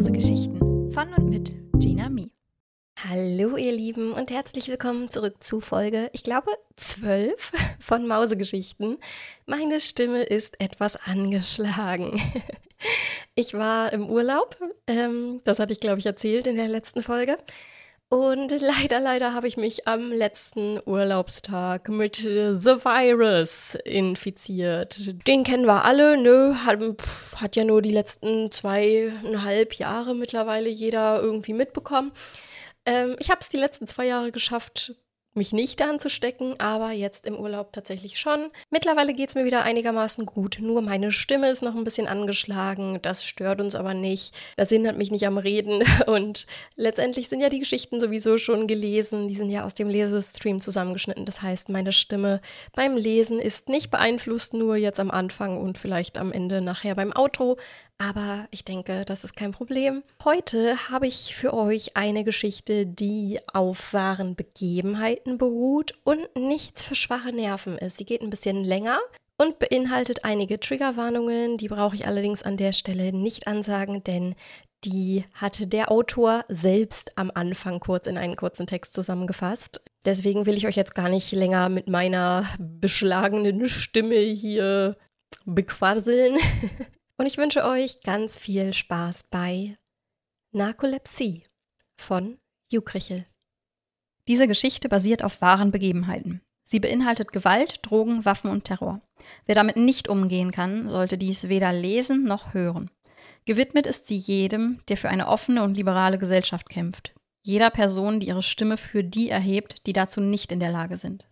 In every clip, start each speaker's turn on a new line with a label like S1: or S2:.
S1: Mausegeschichten von und mit Gina Mi.
S2: Hallo ihr Lieben und herzlich willkommen zurück zu Folge, ich glaube, 12 von Mausegeschichten. Meine Stimme ist etwas angeschlagen. Ich war im Urlaub, ähm, das hatte ich, glaube ich, erzählt in der letzten Folge. Und leider, leider habe ich mich am letzten Urlaubstag mit The Virus infiziert. Den kennen wir alle, ne? Hat, hat ja nur die letzten zweieinhalb Jahre mittlerweile jeder irgendwie mitbekommen. Ähm, ich habe es die letzten zwei Jahre geschafft, mich nicht anzustecken, aber jetzt im Urlaub tatsächlich schon. Mittlerweile geht es mir wieder einigermaßen gut, nur meine Stimme ist noch ein bisschen angeschlagen, das stört uns aber nicht, das hindert mich nicht am Reden und letztendlich sind ja die Geschichten sowieso schon gelesen, die sind ja aus dem Lesestream zusammengeschnitten, das heißt meine Stimme beim Lesen ist nicht beeinflusst, nur jetzt am Anfang und vielleicht am Ende nachher beim Outro, aber ich denke, das ist kein Problem. Heute habe ich für euch eine Geschichte, die auf wahren Begebenheiten beruht und nichts für schwache Nerven ist. Sie geht ein bisschen länger und beinhaltet einige Triggerwarnungen. Die brauche ich allerdings an der Stelle nicht ansagen, denn die hatte der Autor selbst am Anfang kurz in einen kurzen Text zusammengefasst. Deswegen will ich euch jetzt gar nicht länger mit meiner beschlagenen Stimme hier bequasseln. Und ich wünsche euch ganz viel Spaß bei Narkolepsie von Jukrichel.
S1: Diese Geschichte basiert auf wahren Begebenheiten. Sie beinhaltet Gewalt, Drogen, Waffen und Terror. Wer damit nicht umgehen kann, sollte dies weder lesen noch hören. Gewidmet ist sie jedem, der für eine offene und liberale Gesellschaft kämpft. Jeder Person, die ihre Stimme für die erhebt, die dazu nicht in der Lage sind.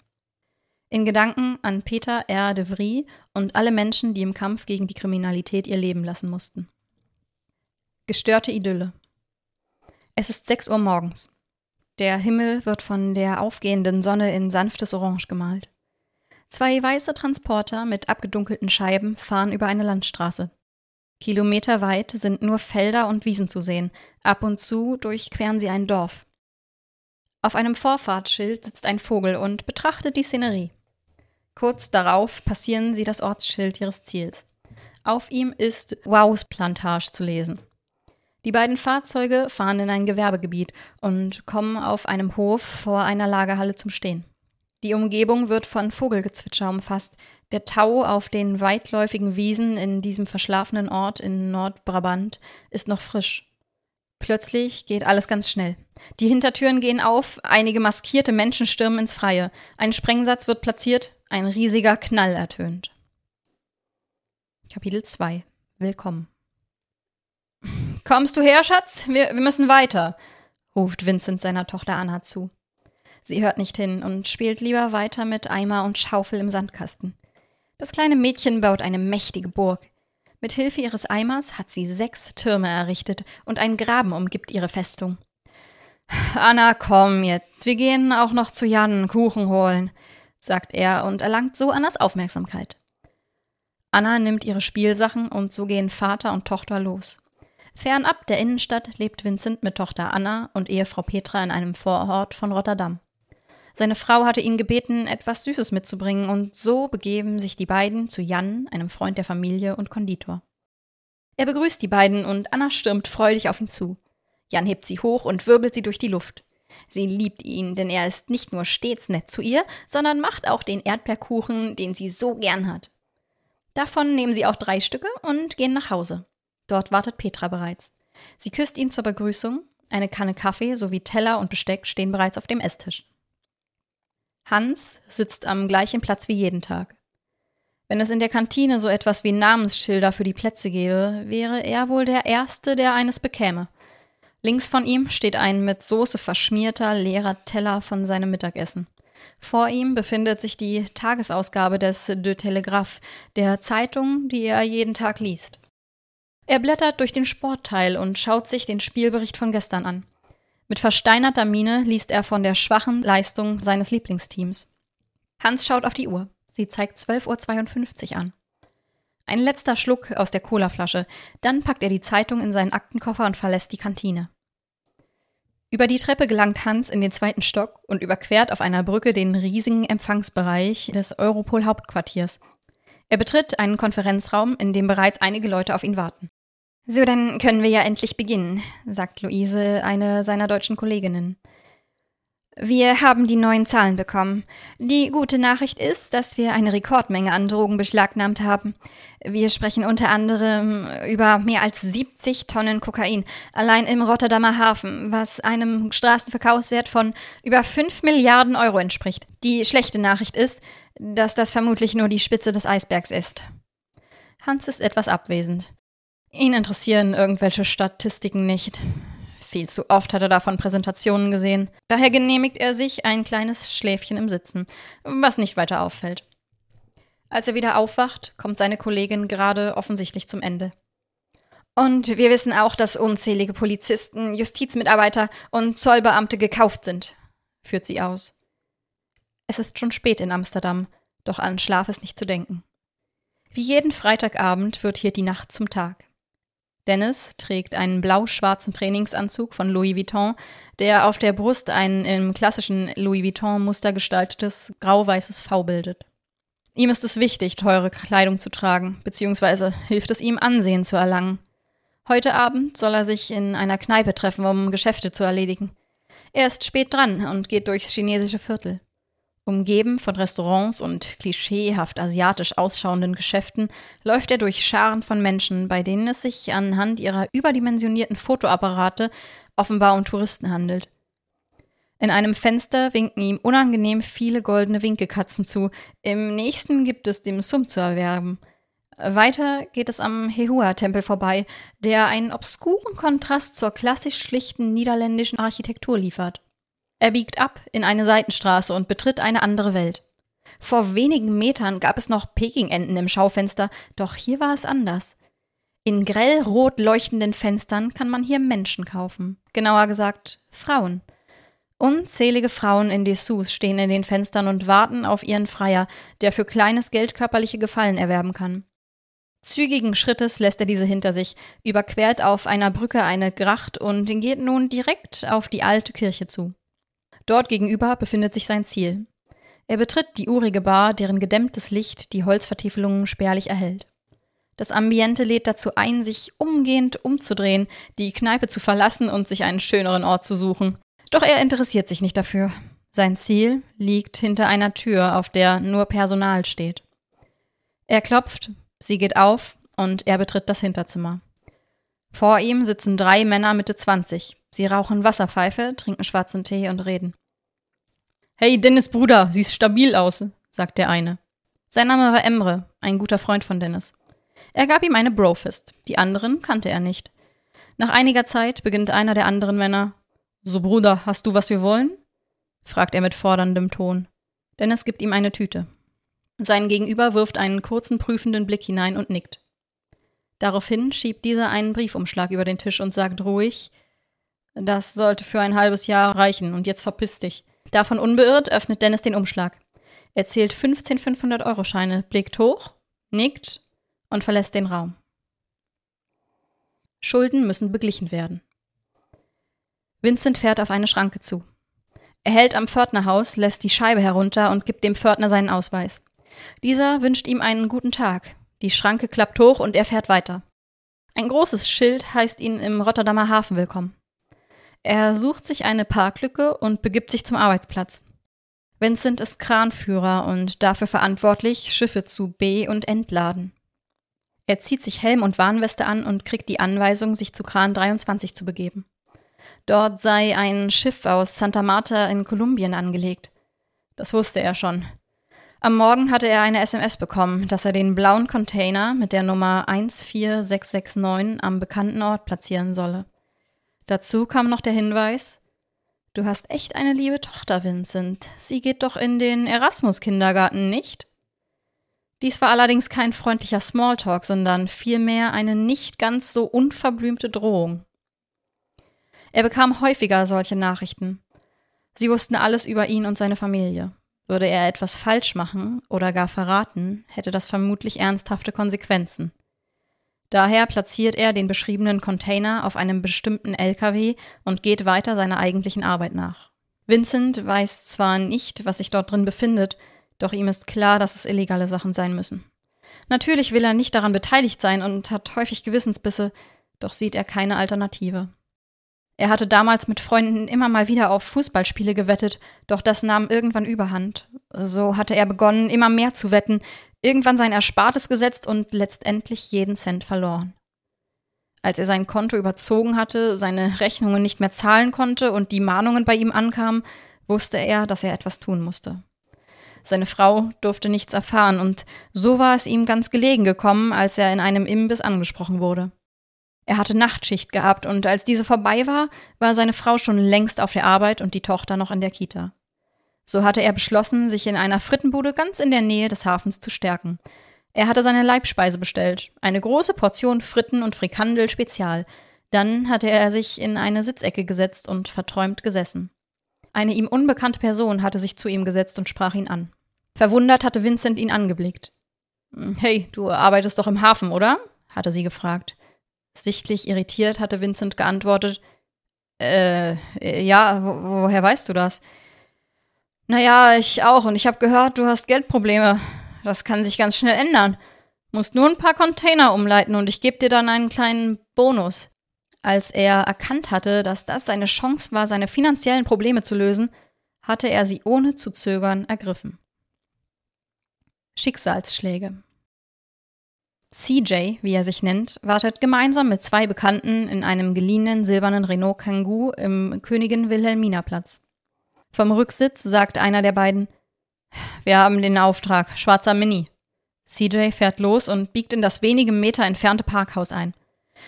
S1: In Gedanken an Peter R. de Vries und alle Menschen, die im Kampf gegen die Kriminalität ihr Leben lassen mussten. Gestörte Idylle. Es ist 6 Uhr morgens. Der Himmel wird von der aufgehenden Sonne in sanftes Orange gemalt. Zwei weiße Transporter mit abgedunkelten Scheiben fahren über eine Landstraße. Kilometerweit sind nur Felder und Wiesen zu sehen. Ab und zu durchqueren sie ein Dorf. Auf einem Vorfahrtsschild sitzt ein Vogel und betrachtet die Szenerie. Kurz darauf passieren sie das Ortsschild ihres Ziels. Auf ihm ist Wows Plantage zu lesen. Die beiden Fahrzeuge fahren in ein Gewerbegebiet und kommen auf einem Hof vor einer Lagerhalle zum Stehen. Die Umgebung wird von Vogelgezwitscher umfasst. Der Tau auf den weitläufigen Wiesen in diesem verschlafenen Ort in Nordbrabant ist noch frisch. Plötzlich geht alles ganz schnell. Die Hintertüren gehen auf, einige maskierte Menschen stürmen ins Freie. Ein Sprengsatz wird platziert, ein riesiger Knall ertönt. Kapitel 2 Willkommen. Kommst du her, Schatz? Wir, wir müssen weiter, ruft Vincent seiner Tochter Anna zu. Sie hört nicht hin und spielt lieber weiter mit Eimer und Schaufel im Sandkasten. Das kleine Mädchen baut eine mächtige Burg. Mit Hilfe ihres Eimers hat sie sechs Türme errichtet und ein Graben umgibt ihre Festung. Anna, komm jetzt. Wir gehen auch noch zu Jan Kuchen holen sagt er und erlangt so Annas Aufmerksamkeit. Anna nimmt ihre Spielsachen und so gehen Vater und Tochter los. Fernab der Innenstadt lebt Vincent mit Tochter Anna und Ehefrau Petra in einem Vorort von Rotterdam. Seine Frau hatte ihn gebeten, etwas Süßes mitzubringen, und so begeben sich die beiden zu Jan, einem Freund der Familie und Konditor. Er begrüßt die beiden und Anna stürmt freudig auf ihn zu. Jan hebt sie hoch und wirbelt sie durch die Luft. Sie liebt ihn, denn er ist nicht nur stets nett zu ihr, sondern macht auch den Erdbeerkuchen, den sie so gern hat. Davon nehmen sie auch drei Stücke und gehen nach Hause. Dort wartet Petra bereits. Sie küsst ihn zur Begrüßung, eine Kanne Kaffee sowie Teller und Besteck stehen bereits auf dem Esstisch. Hans sitzt am gleichen Platz wie jeden Tag. Wenn es in der Kantine so etwas wie Namensschilder für die Plätze gäbe, wäre er wohl der Erste, der eines bekäme. Links von ihm steht ein mit Soße verschmierter, leerer Teller von seinem Mittagessen. Vor ihm befindet sich die Tagesausgabe des De Telegraph, der Zeitung, die er jeden Tag liest. Er blättert durch den Sportteil und schaut sich den Spielbericht von gestern an. Mit versteinerter Miene liest er von der schwachen Leistung seines Lieblingsteams. Hans schaut auf die Uhr. Sie zeigt 12.52 Uhr an. Ein letzter Schluck aus der Colaflasche, dann packt er die Zeitung in seinen Aktenkoffer und verlässt die Kantine. Über die Treppe gelangt Hans in den zweiten Stock und überquert auf einer Brücke den riesigen Empfangsbereich des Europol-Hauptquartiers. Er betritt einen Konferenzraum, in dem bereits einige Leute auf ihn warten. So, dann können wir ja endlich beginnen, sagt Luise, eine seiner deutschen Kolleginnen. Wir haben die neuen Zahlen bekommen. Die gute Nachricht ist, dass wir eine Rekordmenge an Drogen beschlagnahmt haben. Wir sprechen unter anderem über mehr als 70 Tonnen Kokain allein im Rotterdamer Hafen, was einem Straßenverkaufswert von über 5 Milliarden Euro entspricht. Die schlechte Nachricht ist, dass das vermutlich nur die Spitze des Eisbergs ist. Hans ist etwas abwesend. Ihn interessieren irgendwelche Statistiken nicht. Viel zu oft hat er davon Präsentationen gesehen. Daher genehmigt er sich ein kleines Schläfchen im Sitzen, was nicht weiter auffällt. Als er wieder aufwacht, kommt seine Kollegin gerade offensichtlich zum Ende. Und wir wissen auch, dass unzählige Polizisten, Justizmitarbeiter und Zollbeamte gekauft sind, führt sie aus. Es ist schon spät in Amsterdam, doch an Schlaf ist nicht zu denken. Wie jeden Freitagabend wird hier die Nacht zum Tag. Dennis trägt einen blau-schwarzen Trainingsanzug von Louis Vuitton, der auf der Brust ein im klassischen Louis Vuitton-Muster gestaltetes grau-weißes V bildet. Ihm ist es wichtig, teure Kleidung zu tragen, beziehungsweise hilft es ihm, Ansehen zu erlangen. Heute Abend soll er sich in einer Kneipe treffen, um Geschäfte zu erledigen. Er ist spät dran und geht durchs chinesische Viertel. Umgeben von Restaurants und klischeehaft asiatisch ausschauenden Geschäften läuft er durch Scharen von Menschen, bei denen es sich anhand ihrer überdimensionierten Fotoapparate offenbar um Touristen handelt. In einem Fenster winken ihm unangenehm viele goldene Winkelkatzen zu, im nächsten gibt es Dim Sum zu erwerben. Weiter geht es am Hehua-Tempel vorbei, der einen obskuren Kontrast zur klassisch schlichten niederländischen Architektur liefert. Er biegt ab in eine Seitenstraße und betritt eine andere Welt. Vor wenigen Metern gab es noch Pekingenten im Schaufenster, doch hier war es anders. In grell rot leuchtenden Fenstern kann man hier Menschen kaufen. Genauer gesagt, Frauen. Unzählige Frauen in Dessous stehen in den Fenstern und warten auf ihren Freier, der für kleines Geld körperliche Gefallen erwerben kann. Zügigen Schrittes lässt er diese hinter sich, überquert auf einer Brücke eine Gracht und geht nun direkt auf die alte Kirche zu. Dort gegenüber befindet sich sein Ziel. Er betritt die urige Bar, deren gedämmtes Licht die Holzvertiefelungen spärlich erhellt. Das Ambiente lädt dazu ein, sich umgehend umzudrehen, die Kneipe zu verlassen und sich einen schöneren Ort zu suchen. Doch er interessiert sich nicht dafür. Sein Ziel liegt hinter einer Tür, auf der nur Personal steht. Er klopft, sie geht auf und er betritt das Hinterzimmer. Vor ihm sitzen drei Männer Mitte 20. Sie rauchen Wasserpfeife, trinken schwarzen Tee und reden. Hey, Dennis Bruder, siehst stabil aus, sagt der eine. Sein Name war Emre, ein guter Freund von Dennis. Er gab ihm eine Brofist, die anderen kannte er nicht. Nach einiger Zeit beginnt einer der anderen Männer. So, Bruder, hast du, was wir wollen? fragt er mit forderndem Ton. Dennis gibt ihm eine Tüte. Sein Gegenüber wirft einen kurzen prüfenden Blick hinein und nickt. Daraufhin schiebt dieser einen Briefumschlag über den Tisch und sagt ruhig, das sollte für ein halbes Jahr reichen und jetzt verpiss dich. Davon unbeirrt öffnet Dennis den Umschlag. Er zählt 15 500-Euro-Scheine, blickt hoch, nickt und verlässt den Raum. Schulden müssen beglichen werden. Vincent fährt auf eine Schranke zu. Er hält am Pförtnerhaus, lässt die Scheibe herunter und gibt dem Pförtner seinen Ausweis. Dieser wünscht ihm einen guten Tag. Die Schranke klappt hoch und er fährt weiter. Ein großes Schild heißt ihn im Rotterdamer Hafen willkommen. Er sucht sich eine Parklücke und begibt sich zum Arbeitsplatz. Vincent ist Kranführer und dafür verantwortlich, Schiffe zu be- und entladen. Er zieht sich Helm und Warnweste an und kriegt die Anweisung, sich zu Kran 23 zu begeben. Dort sei ein Schiff aus Santa Marta in Kolumbien angelegt. Das wusste er schon. Am Morgen hatte er eine SMS bekommen, dass er den blauen Container mit der Nummer 14669 am bekannten Ort platzieren solle. Dazu kam noch der Hinweis, du hast echt eine liebe Tochter, Vincent. Sie geht doch in den Erasmus-Kindergarten, nicht? Dies war allerdings kein freundlicher Smalltalk, sondern vielmehr eine nicht ganz so unverblümte Drohung. Er bekam häufiger solche Nachrichten. Sie wussten alles über ihn und seine Familie. Würde er etwas falsch machen oder gar verraten, hätte das vermutlich ernsthafte Konsequenzen. Daher platziert er den beschriebenen Container auf einem bestimmten LKW und geht weiter seiner eigentlichen Arbeit nach. Vincent weiß zwar nicht, was sich dort drin befindet, doch ihm ist klar, dass es illegale Sachen sein müssen. Natürlich will er nicht daran beteiligt sein und hat häufig Gewissensbisse, Doch sieht er keine Alternative. Er hatte damals mit Freunden immer mal wieder auf Fußballspiele gewettet, doch das nahm irgendwann überhand. So hatte er begonnen, immer mehr zu wetten, irgendwann sein Erspartes gesetzt und letztendlich jeden Cent verloren. Als er sein Konto überzogen hatte, seine Rechnungen nicht mehr zahlen konnte und die Mahnungen bei ihm ankamen, wusste er, dass er etwas tun musste. Seine Frau durfte nichts erfahren, und so war es ihm ganz gelegen gekommen, als er in einem Imbiss angesprochen wurde. Er hatte Nachtschicht gehabt, und als diese vorbei war, war seine Frau schon längst auf der Arbeit und die Tochter noch in der Kita. So hatte er beschlossen, sich in einer Frittenbude ganz in der Nähe des Hafens zu stärken. Er hatte seine Leibspeise bestellt, eine große Portion Fritten und Frikandel Spezial. Dann hatte er sich in eine Sitzecke gesetzt und verträumt gesessen. Eine ihm unbekannte Person hatte sich zu ihm gesetzt und sprach ihn an. Verwundert hatte Vincent ihn angeblickt. Hey, du arbeitest doch im Hafen, oder? hatte sie gefragt. Sichtlich irritiert hatte Vincent geantwortet. Äh, ja, wo, woher weißt du das? Naja, ich auch, und ich habe gehört, du hast Geldprobleme. Das kann sich ganz schnell ändern. Musst nur ein paar Container umleiten und ich gebe dir dann einen kleinen Bonus. Als er erkannt hatte, dass das seine Chance war, seine finanziellen Probleme zu lösen, hatte er sie ohne zu zögern ergriffen. Schicksalsschläge CJ, wie er sich nennt, wartet gemeinsam mit zwei Bekannten in einem geliehenen silbernen Renault Kangoo im Königin Wilhelmina Platz. Vom Rücksitz sagt einer der beiden: Wir haben den Auftrag, schwarzer Mini. CJ fährt los und biegt in das wenige Meter entfernte Parkhaus ein.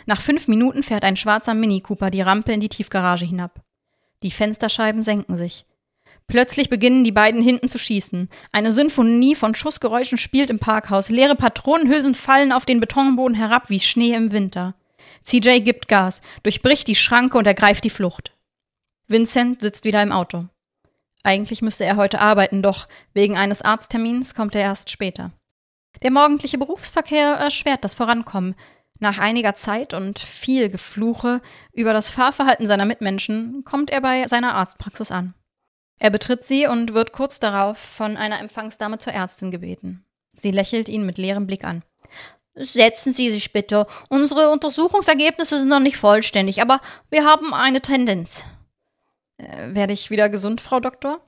S1: Nach fünf Minuten fährt ein schwarzer Mini Cooper die Rampe in die Tiefgarage hinab. Die Fensterscheiben senken sich. Plötzlich beginnen die beiden hinten zu schießen. Eine Symphonie von Schussgeräuschen spielt im Parkhaus. Leere Patronenhülsen fallen auf den Betonboden herab wie Schnee im Winter. CJ gibt Gas, durchbricht die Schranke und ergreift die Flucht. Vincent sitzt wieder im Auto. Eigentlich müsste er heute arbeiten, doch wegen eines Arzttermins kommt er erst später. Der morgendliche Berufsverkehr erschwert das Vorankommen. Nach einiger Zeit und viel Gefluche über das Fahrverhalten seiner Mitmenschen kommt er bei seiner Arztpraxis an. Er betritt sie und wird kurz darauf von einer Empfangsdame zur Ärztin gebeten. Sie lächelt ihn mit leerem Blick an. Setzen Sie sich bitte. Unsere Untersuchungsergebnisse sind noch nicht vollständig, aber wir haben eine Tendenz. Äh, werde ich wieder gesund, Frau Doktor?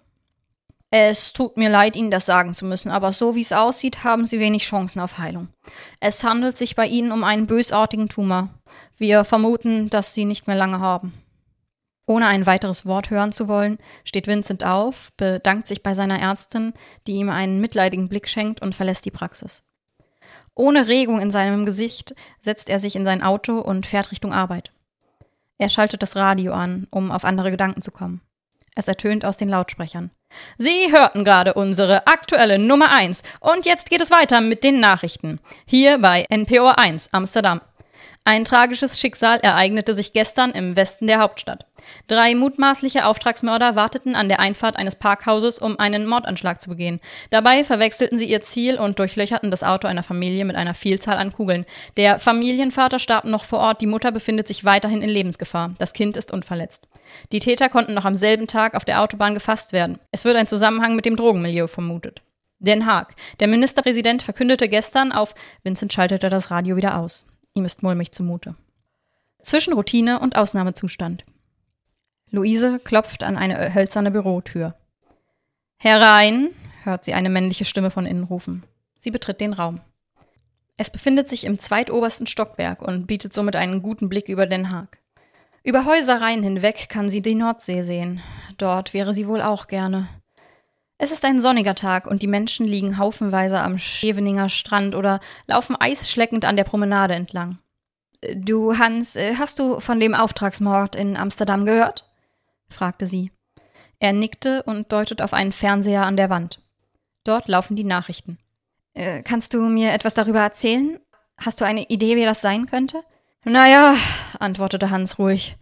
S1: Es tut mir leid, Ihnen das sagen zu müssen, aber so wie es aussieht, haben Sie wenig Chancen auf Heilung. Es handelt sich bei Ihnen um einen bösartigen Tumor. Wir vermuten, dass Sie nicht mehr lange haben. Ohne ein weiteres Wort hören zu wollen, steht Vincent auf, bedankt sich bei seiner Ärztin, die ihm einen mitleidigen Blick schenkt und verlässt die Praxis. Ohne Regung in seinem Gesicht setzt er sich in sein Auto und fährt Richtung Arbeit. Er schaltet das Radio an, um auf andere Gedanken zu kommen. Es ertönt aus den Lautsprechern. Sie hörten gerade unsere aktuelle Nummer 1 und jetzt geht es weiter mit den Nachrichten. Hier bei NPO 1 Amsterdam. Ein tragisches Schicksal ereignete sich gestern im Westen der Hauptstadt. Drei mutmaßliche Auftragsmörder warteten an der Einfahrt eines Parkhauses, um einen Mordanschlag zu begehen. Dabei verwechselten sie ihr Ziel und durchlöcherten das Auto einer Familie mit einer Vielzahl an Kugeln. Der Familienvater starb noch vor Ort, die Mutter befindet sich weiterhin in Lebensgefahr. Das Kind ist unverletzt. Die Täter konnten noch am selben Tag auf der Autobahn gefasst werden. Es wird ein Zusammenhang mit dem Drogenmilieu vermutet. Den Haag. Der Ministerpräsident verkündete gestern auf Vincent schaltete das Radio wieder aus. Ihm ist mulmig zumute. Zwischen Routine und Ausnahmezustand. Luise klopft an eine hölzerne Bürotür. Herein, hört sie eine männliche Stimme von innen rufen. Sie betritt den Raum. Es befindet sich im zweitobersten Stockwerk und bietet somit einen guten Blick über Den Haag. Über Häusereien hinweg kann sie die Nordsee sehen. Dort wäre sie wohl auch gerne. Es ist ein sonniger Tag und die Menschen liegen haufenweise am Scheveninger Strand oder laufen eisschleckend an der Promenade entlang. Du, Hans, äh, hast du von dem Auftragsmord in Amsterdam gehört? fragte sie. Er nickte und deutet auf einen Fernseher an der Wand. Dort laufen die Nachrichten. Äh, kannst du mir etwas darüber erzählen? Hast du eine Idee, wie das sein könnte? Naja, antwortete Hans ruhig.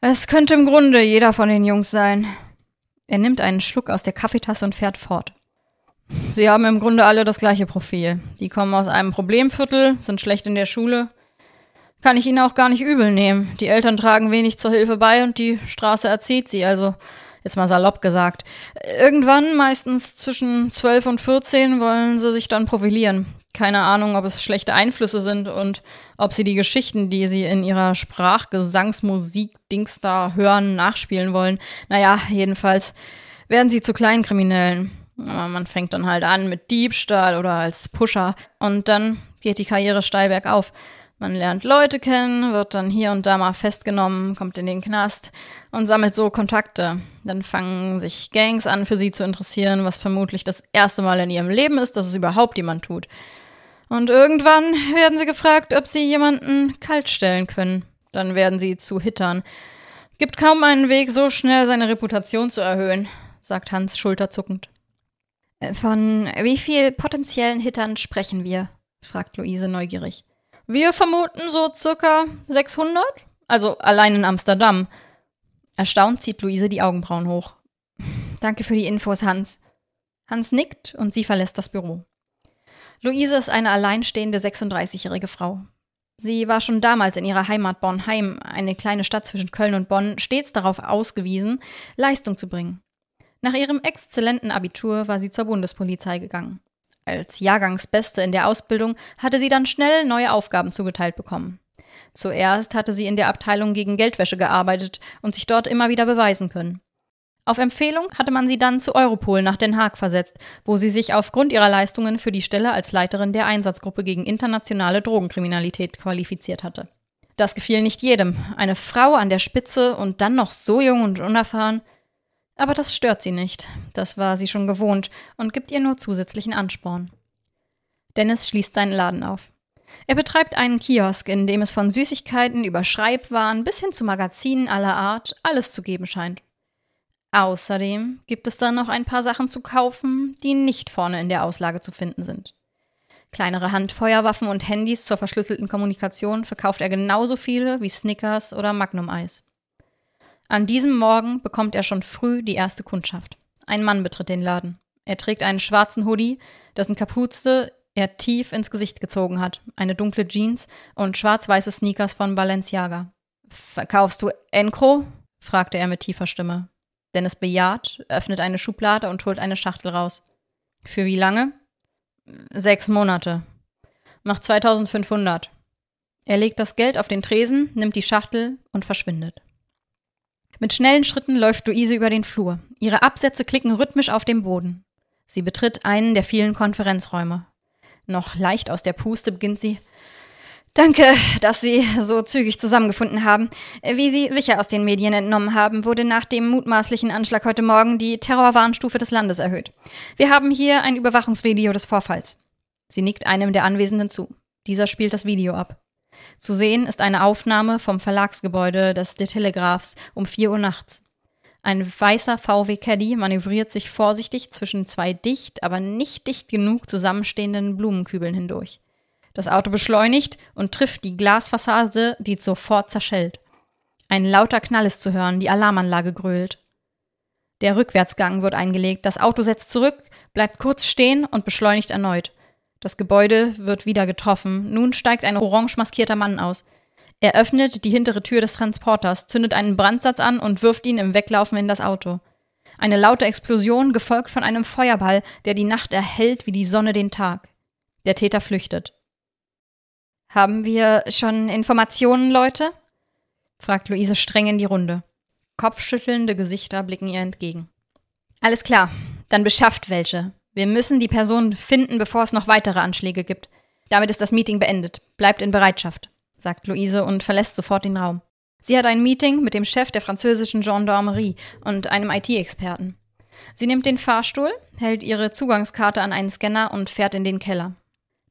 S1: Es könnte im Grunde jeder von den Jungs sein. Er nimmt einen Schluck aus der Kaffeetasse und fährt fort. Sie haben im Grunde alle das gleiche Profil. Die kommen aus einem Problemviertel, sind schlecht in der Schule. Kann ich ihnen auch gar nicht übel nehmen. Die Eltern tragen wenig zur Hilfe bei und die Straße erzieht sie, also jetzt mal salopp gesagt. Irgendwann, meistens zwischen 12 und 14, wollen sie sich dann profilieren. Keine Ahnung, ob es schlechte Einflüsse sind und ob sie die Geschichten, die sie in ihrer Sprachgesangsmusik-Dings da hören, nachspielen wollen. Naja, jedenfalls werden sie zu Kleinkriminellen. Aber man fängt dann halt an mit Diebstahl oder als Pusher und dann geht die Karriere steil bergauf. Man lernt Leute kennen, wird dann hier und da mal festgenommen, kommt in den Knast und sammelt so Kontakte. Dann fangen sich Gangs an, für sie zu interessieren, was vermutlich das erste Mal in ihrem Leben ist, dass es überhaupt jemand tut. Und irgendwann werden sie gefragt, ob sie jemanden kaltstellen können. Dann werden sie zu Hittern. Gibt kaum einen Weg, so schnell seine Reputation zu erhöhen, sagt Hans schulterzuckend.
S2: Von wie viel potenziellen Hittern sprechen wir? fragt Luise neugierig.
S1: Wir vermuten so circa 600, also allein in Amsterdam. Erstaunt zieht Luise die Augenbrauen hoch.
S2: Danke für die Infos, Hans.
S1: Hans nickt und sie verlässt das Büro. Luise ist eine alleinstehende 36-jährige Frau. Sie war schon damals in ihrer Heimat Bornheim, eine kleine Stadt zwischen Köln und Bonn, stets darauf ausgewiesen, Leistung zu bringen. Nach ihrem exzellenten Abitur war sie zur Bundespolizei gegangen. Als Jahrgangsbeste in der Ausbildung hatte sie dann schnell neue Aufgaben zugeteilt bekommen. Zuerst hatte sie in der Abteilung gegen Geldwäsche gearbeitet und sich dort immer wieder beweisen können. Auf Empfehlung hatte man sie dann zu Europol nach Den Haag versetzt, wo sie sich aufgrund ihrer Leistungen für die Stelle als Leiterin der Einsatzgruppe gegen internationale Drogenkriminalität qualifiziert hatte. Das gefiel nicht jedem. Eine Frau an der Spitze und dann noch so jung und unerfahren. Aber das stört sie nicht. Das war sie schon gewohnt und gibt ihr nur zusätzlichen Ansporn. Dennis schließt seinen Laden auf. Er betreibt einen Kiosk, in dem es von Süßigkeiten über Schreibwaren bis hin zu Magazinen aller Art alles zu geben scheint. Außerdem gibt es dann noch ein paar Sachen zu kaufen, die nicht vorne in der Auslage zu finden sind. Kleinere Handfeuerwaffen und Handys zur verschlüsselten Kommunikation verkauft er genauso viele wie Snickers oder Magnum-Eis. An diesem Morgen bekommt er schon früh die erste Kundschaft. Ein Mann betritt den Laden. Er trägt einen schwarzen Hoodie, dessen Kapuze er tief ins Gesicht gezogen hat, eine dunkle Jeans und schwarz-weiße Sneakers von Balenciaga. Verkaufst du Encro? fragte er mit tiefer Stimme. Dennis bejaht, öffnet eine Schublade und holt eine Schachtel raus. Für wie lange? Sechs Monate. Macht 2500. Er legt das Geld auf den Tresen, nimmt die Schachtel und verschwindet. Mit schnellen Schritten läuft Luise über den Flur. Ihre Absätze klicken rhythmisch auf dem Boden. Sie betritt einen der vielen Konferenzräume. Noch leicht aus der Puste beginnt sie. Danke, dass Sie so zügig zusammengefunden haben. Wie Sie sicher aus den Medien entnommen haben, wurde nach dem mutmaßlichen Anschlag heute Morgen die Terrorwarnstufe des Landes erhöht. Wir haben hier ein Überwachungsvideo des Vorfalls. Sie nickt einem der Anwesenden zu. Dieser spielt das Video ab. Zu sehen ist eine Aufnahme vom Verlagsgebäude des The Telegraphs um 4 Uhr nachts. Ein weißer VW Caddy manövriert sich vorsichtig zwischen zwei dicht, aber nicht dicht genug zusammenstehenden Blumenkübeln hindurch. Das Auto beschleunigt und trifft die Glasfassade, die sofort zerschellt. Ein lauter Knall ist zu hören, die Alarmanlage grölt. Der Rückwärtsgang wird eingelegt, das Auto setzt zurück, bleibt kurz stehen und beschleunigt erneut. Das Gebäude wird wieder getroffen. Nun steigt ein orange maskierter Mann aus. Er öffnet die hintere Tür des Transporters, zündet einen Brandsatz an und wirft ihn im Weglaufen in das Auto. Eine laute Explosion, gefolgt von einem Feuerball, der die Nacht erhellt wie die Sonne den Tag. Der Täter flüchtet. Haben wir schon Informationen, Leute? fragt Luise streng in die Runde. Kopfschüttelnde Gesichter blicken ihr entgegen. Alles klar, dann beschafft welche. Wir müssen die Person finden, bevor es noch weitere Anschläge gibt. Damit ist das Meeting beendet. Bleibt in Bereitschaft, sagt Luise und verlässt sofort den Raum. Sie hat ein Meeting mit dem Chef der französischen Gendarmerie und einem IT-Experten. Sie nimmt den Fahrstuhl, hält ihre Zugangskarte an einen Scanner und fährt in den Keller.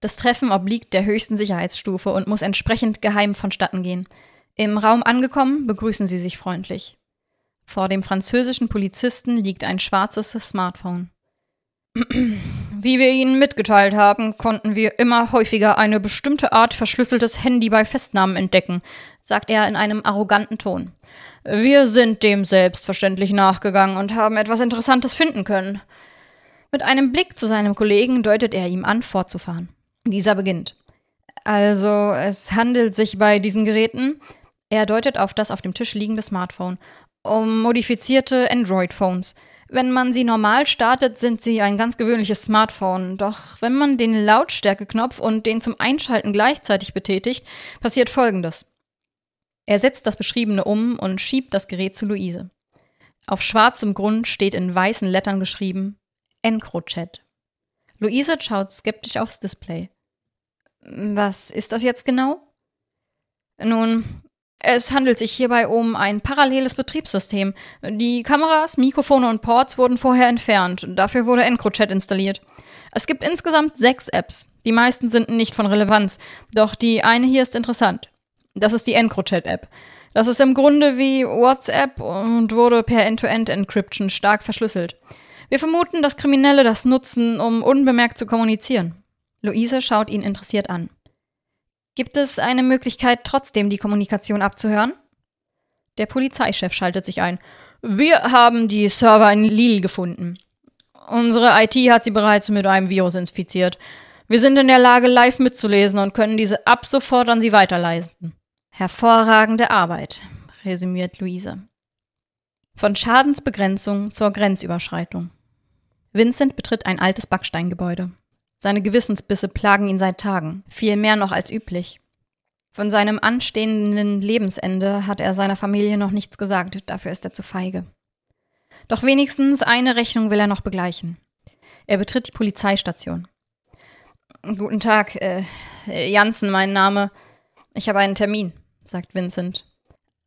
S1: Das Treffen obliegt der höchsten Sicherheitsstufe und muss entsprechend geheim vonstatten gehen. Im Raum angekommen, begrüßen sie sich freundlich. Vor dem französischen Polizisten liegt ein schwarzes Smartphone. Wie wir Ihnen mitgeteilt haben, konnten wir immer häufiger eine bestimmte Art verschlüsseltes Handy bei Festnahmen entdecken, sagt er in einem arroganten Ton. Wir sind dem selbstverständlich nachgegangen und haben etwas Interessantes finden können. Mit einem Blick zu seinem Kollegen deutet er ihm an, fortzufahren. Dieser beginnt. Also, es handelt sich bei diesen Geräten, er deutet auf das auf dem Tisch liegende Smartphone, um modifizierte Android-Phones. Wenn man sie normal startet, sind sie ein ganz gewöhnliches Smartphone. Doch wenn man den Lautstärkeknopf und den zum Einschalten gleichzeitig betätigt, passiert Folgendes. Er setzt das Beschriebene um und schiebt das Gerät zu Luise. Auf schwarzem Grund steht in weißen Lettern geschrieben EncroChat. Luise schaut skeptisch aufs Display. Was ist das jetzt genau? Nun, es handelt sich hierbei um ein paralleles Betriebssystem. Die Kameras, Mikrofone und Ports wurden vorher entfernt. Dafür wurde EncroChat installiert. Es gibt insgesamt sechs Apps. Die meisten sind nicht von Relevanz, doch die eine hier ist interessant. Das ist die EncroChat-App. Das ist im Grunde wie WhatsApp und wurde per End-to-End-Encryption stark verschlüsselt. Wir vermuten, dass Kriminelle das nutzen, um unbemerkt zu kommunizieren. Luise schaut ihn interessiert an. Gibt es eine Möglichkeit, trotzdem die Kommunikation abzuhören? Der Polizeichef schaltet sich ein. Wir haben die Server in Lille gefunden. Unsere IT hat sie bereits mit einem Virus infiziert. Wir sind in der Lage, live mitzulesen und können diese ab sofort an sie weiterleiten. Hervorragende Arbeit, resümiert Luise. Von Schadensbegrenzung zur Grenzüberschreitung. Vincent betritt ein altes Backsteingebäude. Seine Gewissensbisse plagen ihn seit Tagen, viel mehr noch als üblich. Von seinem anstehenden Lebensende hat er seiner Familie noch nichts gesagt, dafür ist er zu feige. Doch wenigstens eine Rechnung will er noch begleichen. Er betritt die Polizeistation. Guten Tag, äh, Jansen, mein Name. Ich habe einen Termin, sagt Vincent.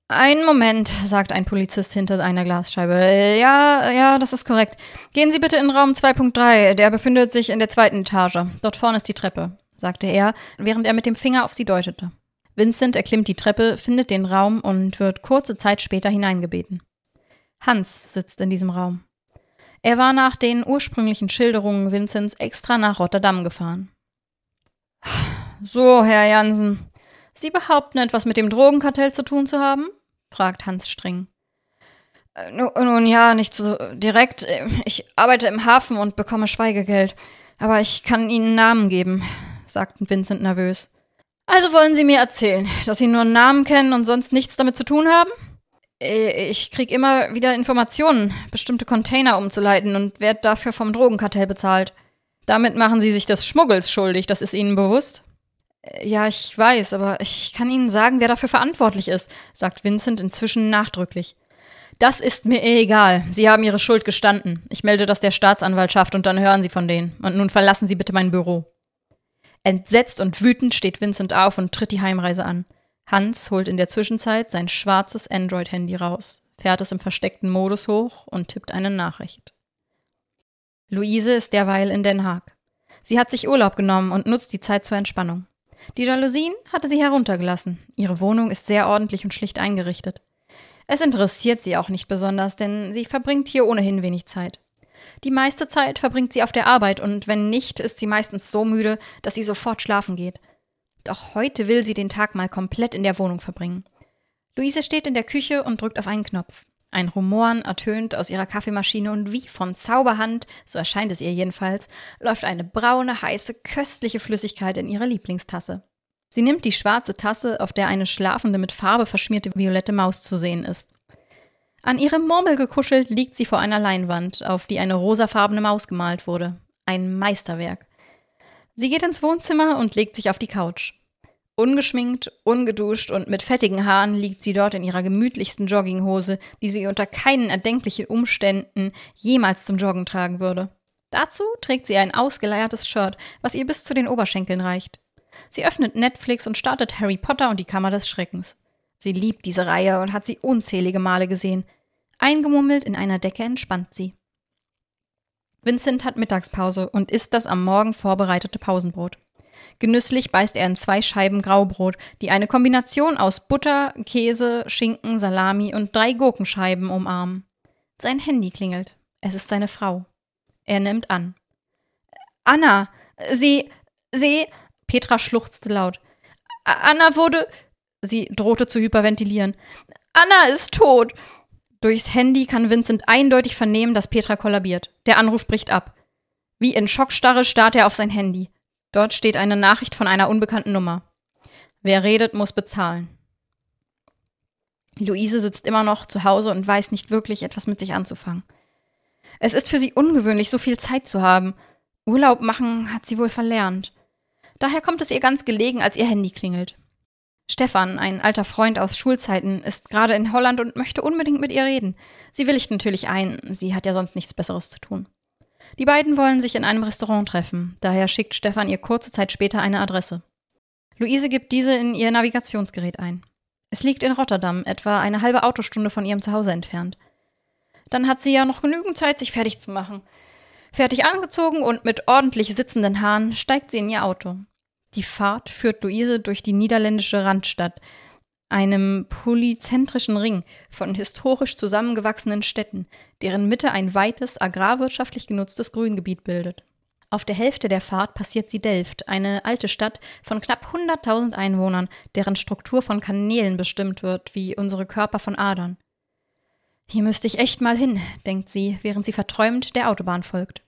S1: Einen Moment, sagt ein Polizist hinter einer Glasscheibe. Ja, ja, das ist korrekt. Gehen Sie bitte in Raum 2.3. Der befindet sich in der zweiten Etage. Dort vorne ist die Treppe, sagte er, während er mit dem Finger auf sie deutete. Vincent erklimmt die Treppe, findet den Raum und wird kurze Zeit später hineingebeten. Hans sitzt in diesem Raum. Er war nach den ursprünglichen Schilderungen Vincents extra nach Rotterdam gefahren. So, Herr Jansen, Sie behaupten, etwas mit dem Drogenkartell zu tun zu haben? Fragt Hans streng. Äh, nun ja, nicht so direkt. Ich arbeite im Hafen und bekomme Schweigegeld. Aber ich kann Ihnen Namen geben, sagt Vincent nervös. Also wollen Sie mir erzählen, dass Sie nur Namen kennen und sonst nichts damit zu tun haben? Äh, ich krieg immer wieder Informationen, bestimmte Container umzuleiten und werde dafür vom Drogenkartell bezahlt. Damit machen Sie sich des Schmuggels schuldig, das ist Ihnen bewusst? Äh, ja, ich weiß, aber ich kann Ihnen sagen, wer dafür verantwortlich ist, sagt Vincent inzwischen nachdrücklich. Das ist mir egal. Sie haben Ihre Schuld gestanden. Ich melde das der Staatsanwaltschaft und dann hören Sie von denen. Und nun verlassen Sie bitte mein Büro. Entsetzt und wütend steht Vincent auf und tritt die Heimreise an. Hans holt in der Zwischenzeit sein schwarzes Android-Handy raus, fährt es im versteckten Modus hoch und tippt eine Nachricht. Luise ist derweil in Den Haag. Sie hat sich Urlaub genommen und nutzt die Zeit zur Entspannung. Die Jalousien hatte sie heruntergelassen. Ihre Wohnung ist sehr ordentlich und schlicht eingerichtet. Es interessiert sie auch nicht besonders, denn sie verbringt hier ohnehin wenig Zeit. Die meiste Zeit verbringt sie auf der Arbeit und wenn nicht, ist sie meistens so müde, dass sie sofort schlafen geht. Doch heute will sie den Tag mal komplett in der Wohnung verbringen. Luise steht in der Küche und drückt auf einen Knopf. Ein Rumoren ertönt aus ihrer Kaffeemaschine und wie von Zauberhand, so erscheint es ihr jedenfalls, läuft eine braune, heiße, köstliche Flüssigkeit in ihre Lieblingstasse. Sie nimmt die schwarze Tasse, auf der eine schlafende, mit Farbe verschmierte violette Maus zu sehen ist. An ihrem Murmel gekuschelt liegt sie vor einer Leinwand, auf die eine rosafarbene Maus gemalt wurde. Ein Meisterwerk. Sie geht ins Wohnzimmer und legt sich auf die Couch. Ungeschminkt, ungeduscht und mit fettigen Haaren liegt sie dort in ihrer gemütlichsten Jogginghose, die sie unter keinen erdenklichen Umständen jemals zum Joggen tragen würde. Dazu trägt sie ein ausgeleiertes Shirt, was ihr bis zu den Oberschenkeln reicht. Sie öffnet Netflix und startet Harry Potter und die Kammer des Schreckens. Sie liebt diese Reihe und hat sie unzählige Male gesehen. Eingemummelt in einer Decke entspannt sie. Vincent hat Mittagspause und isst das am Morgen vorbereitete Pausenbrot. Genüsslich beißt er in zwei Scheiben Graubrot, die eine Kombination aus Butter, Käse, Schinken, Salami und drei Gurkenscheiben umarmen. Sein Handy klingelt. Es ist seine Frau. Er nimmt an. Anna, Sie, Sie. Petra schluchzte laut. Anna wurde. Sie drohte zu hyperventilieren. Anna ist tot. Durchs Handy kann Vincent eindeutig vernehmen, dass Petra kollabiert. Der Anruf bricht ab. Wie in Schockstarre starrt er auf sein Handy. Dort steht eine Nachricht von einer unbekannten Nummer. Wer redet, muss bezahlen. Luise sitzt immer noch zu Hause und weiß nicht wirklich etwas mit sich anzufangen. Es ist für sie ungewöhnlich, so viel Zeit zu haben. Urlaub machen hat sie wohl verlernt. Daher kommt es ihr ganz gelegen, als ihr Handy klingelt. Stefan, ein alter Freund aus Schulzeiten, ist gerade in Holland und möchte unbedingt mit ihr reden. Sie willigt natürlich ein, sie hat ja sonst nichts Besseres zu tun. Die beiden wollen sich in einem Restaurant treffen, daher schickt Stefan ihr kurze Zeit später eine Adresse. Luise gibt diese in ihr Navigationsgerät ein. Es liegt in Rotterdam, etwa eine halbe Autostunde von ihrem Zuhause entfernt. Dann hat sie ja noch genügend Zeit, sich fertig zu machen. Fertig angezogen und mit ordentlich sitzenden Haaren steigt sie in ihr Auto. Die Fahrt führt Luise durch die niederländische Randstadt, einem polyzentrischen Ring von historisch zusammengewachsenen Städten, deren Mitte ein weites, agrarwirtschaftlich genutztes Grüngebiet bildet. Auf der Hälfte der Fahrt passiert sie Delft, eine alte Stadt von knapp 100.000 Einwohnern, deren Struktur von Kanälen bestimmt wird, wie unsere Körper von Adern. Hier müsste ich echt mal hin, denkt sie, während sie verträumt der Autobahn folgt.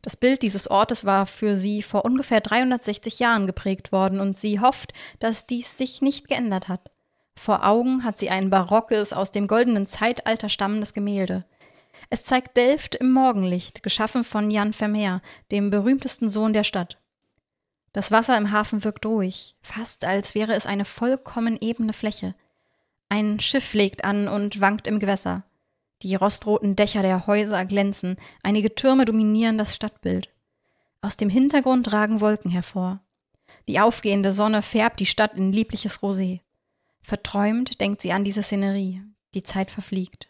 S1: Das Bild dieses Ortes war für sie vor ungefähr 360 Jahren geprägt worden und sie hofft, dass dies sich nicht geändert hat. Vor Augen hat sie ein barockes, aus dem goldenen Zeitalter stammendes Gemälde. Es zeigt Delft im Morgenlicht, geschaffen von Jan Vermeer, dem berühmtesten Sohn der Stadt. Das Wasser im Hafen wirkt ruhig, fast als wäre es eine vollkommen ebene Fläche. Ein Schiff legt an und wankt im Gewässer. Die rostroten Dächer der Häuser glänzen, einige Türme dominieren das Stadtbild. Aus dem Hintergrund ragen Wolken hervor. Die aufgehende Sonne färbt die Stadt in liebliches Rosé. Verträumt denkt sie an diese Szenerie. Die Zeit verfliegt.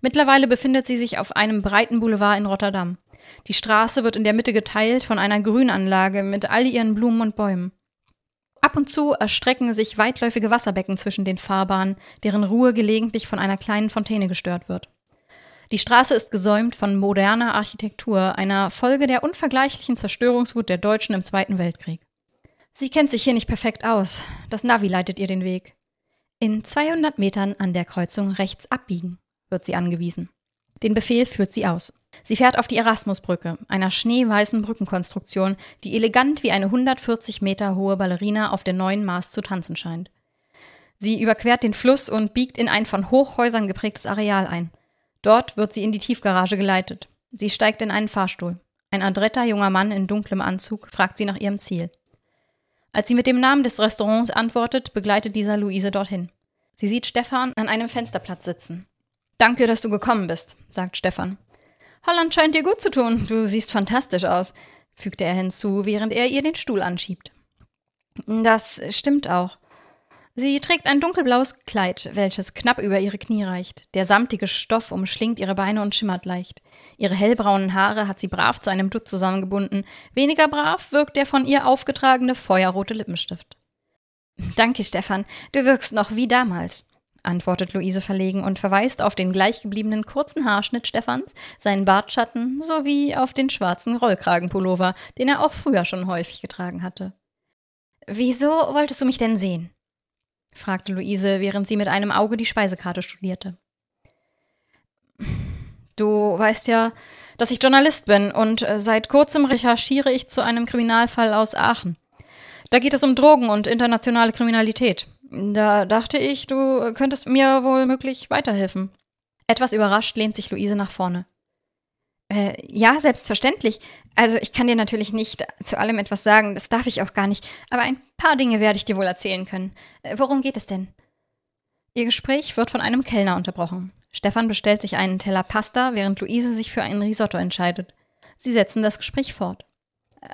S1: Mittlerweile befindet sie sich auf einem breiten Boulevard in Rotterdam. Die Straße wird in der Mitte geteilt von einer Grünanlage mit all ihren Blumen und Bäumen. Ab und zu erstrecken sich weitläufige Wasserbecken zwischen den Fahrbahnen, deren Ruhe gelegentlich von einer kleinen Fontäne gestört wird. Die Straße ist gesäumt von moderner Architektur, einer Folge der unvergleichlichen Zerstörungswut der Deutschen im Zweiten Weltkrieg. Sie kennt sich hier nicht perfekt aus. Das Navi leitet ihr den Weg. In 200 Metern an der Kreuzung rechts abbiegen, wird sie angewiesen. Den Befehl führt sie aus. Sie fährt auf die Erasmusbrücke, einer schneeweißen Brückenkonstruktion, die elegant wie eine 140 Meter hohe Ballerina auf der neuen Mars zu tanzen scheint. Sie überquert den Fluss und biegt in ein von Hochhäusern geprägtes Areal ein. Dort wird sie in die Tiefgarage geleitet. Sie steigt in einen Fahrstuhl. Ein adretter junger Mann in dunklem Anzug fragt sie nach ihrem Ziel. Als sie mit dem Namen des Restaurants antwortet, begleitet dieser Luise dorthin. Sie sieht Stefan an einem Fensterplatz sitzen. Danke, dass du gekommen bist, sagt Stefan. Holland scheint dir gut zu tun. Du siehst fantastisch aus, fügte er hinzu, während er ihr den Stuhl anschiebt. Das stimmt auch. Sie trägt ein dunkelblaues Kleid, welches knapp über ihre Knie reicht. Der samtige Stoff umschlingt ihre Beine und schimmert leicht. Ihre hellbraunen Haare hat sie brav zu einem Dutt zusammengebunden. Weniger brav wirkt der von ihr aufgetragene feuerrote Lippenstift. Danke, Stefan. Du wirkst noch wie damals, antwortet Luise verlegen und verweist auf den gleichgebliebenen kurzen Haarschnitt Stefans, seinen Bartschatten sowie auf den schwarzen Rollkragenpullover, den er auch früher schon häufig getragen hatte. Wieso wolltest du mich denn sehen? Fragte Luise, während sie mit einem Auge die Speisekarte studierte. Du weißt ja, dass ich Journalist bin und äh, seit kurzem recherchiere ich zu einem Kriminalfall aus Aachen. Da geht es um Drogen und internationale Kriminalität. Da dachte ich, du könntest mir wohl möglich weiterhelfen. Etwas überrascht lehnt sich Luise nach vorne. Äh, ja, selbstverständlich. Also ich kann dir natürlich nicht zu allem etwas sagen, das darf ich auch gar nicht, aber ein paar Dinge werde ich dir wohl erzählen können. Äh, worum geht es denn? Ihr Gespräch wird von einem Kellner unterbrochen. Stefan bestellt sich einen Teller Pasta, während Luise sich für einen Risotto entscheidet. Sie setzen das Gespräch fort.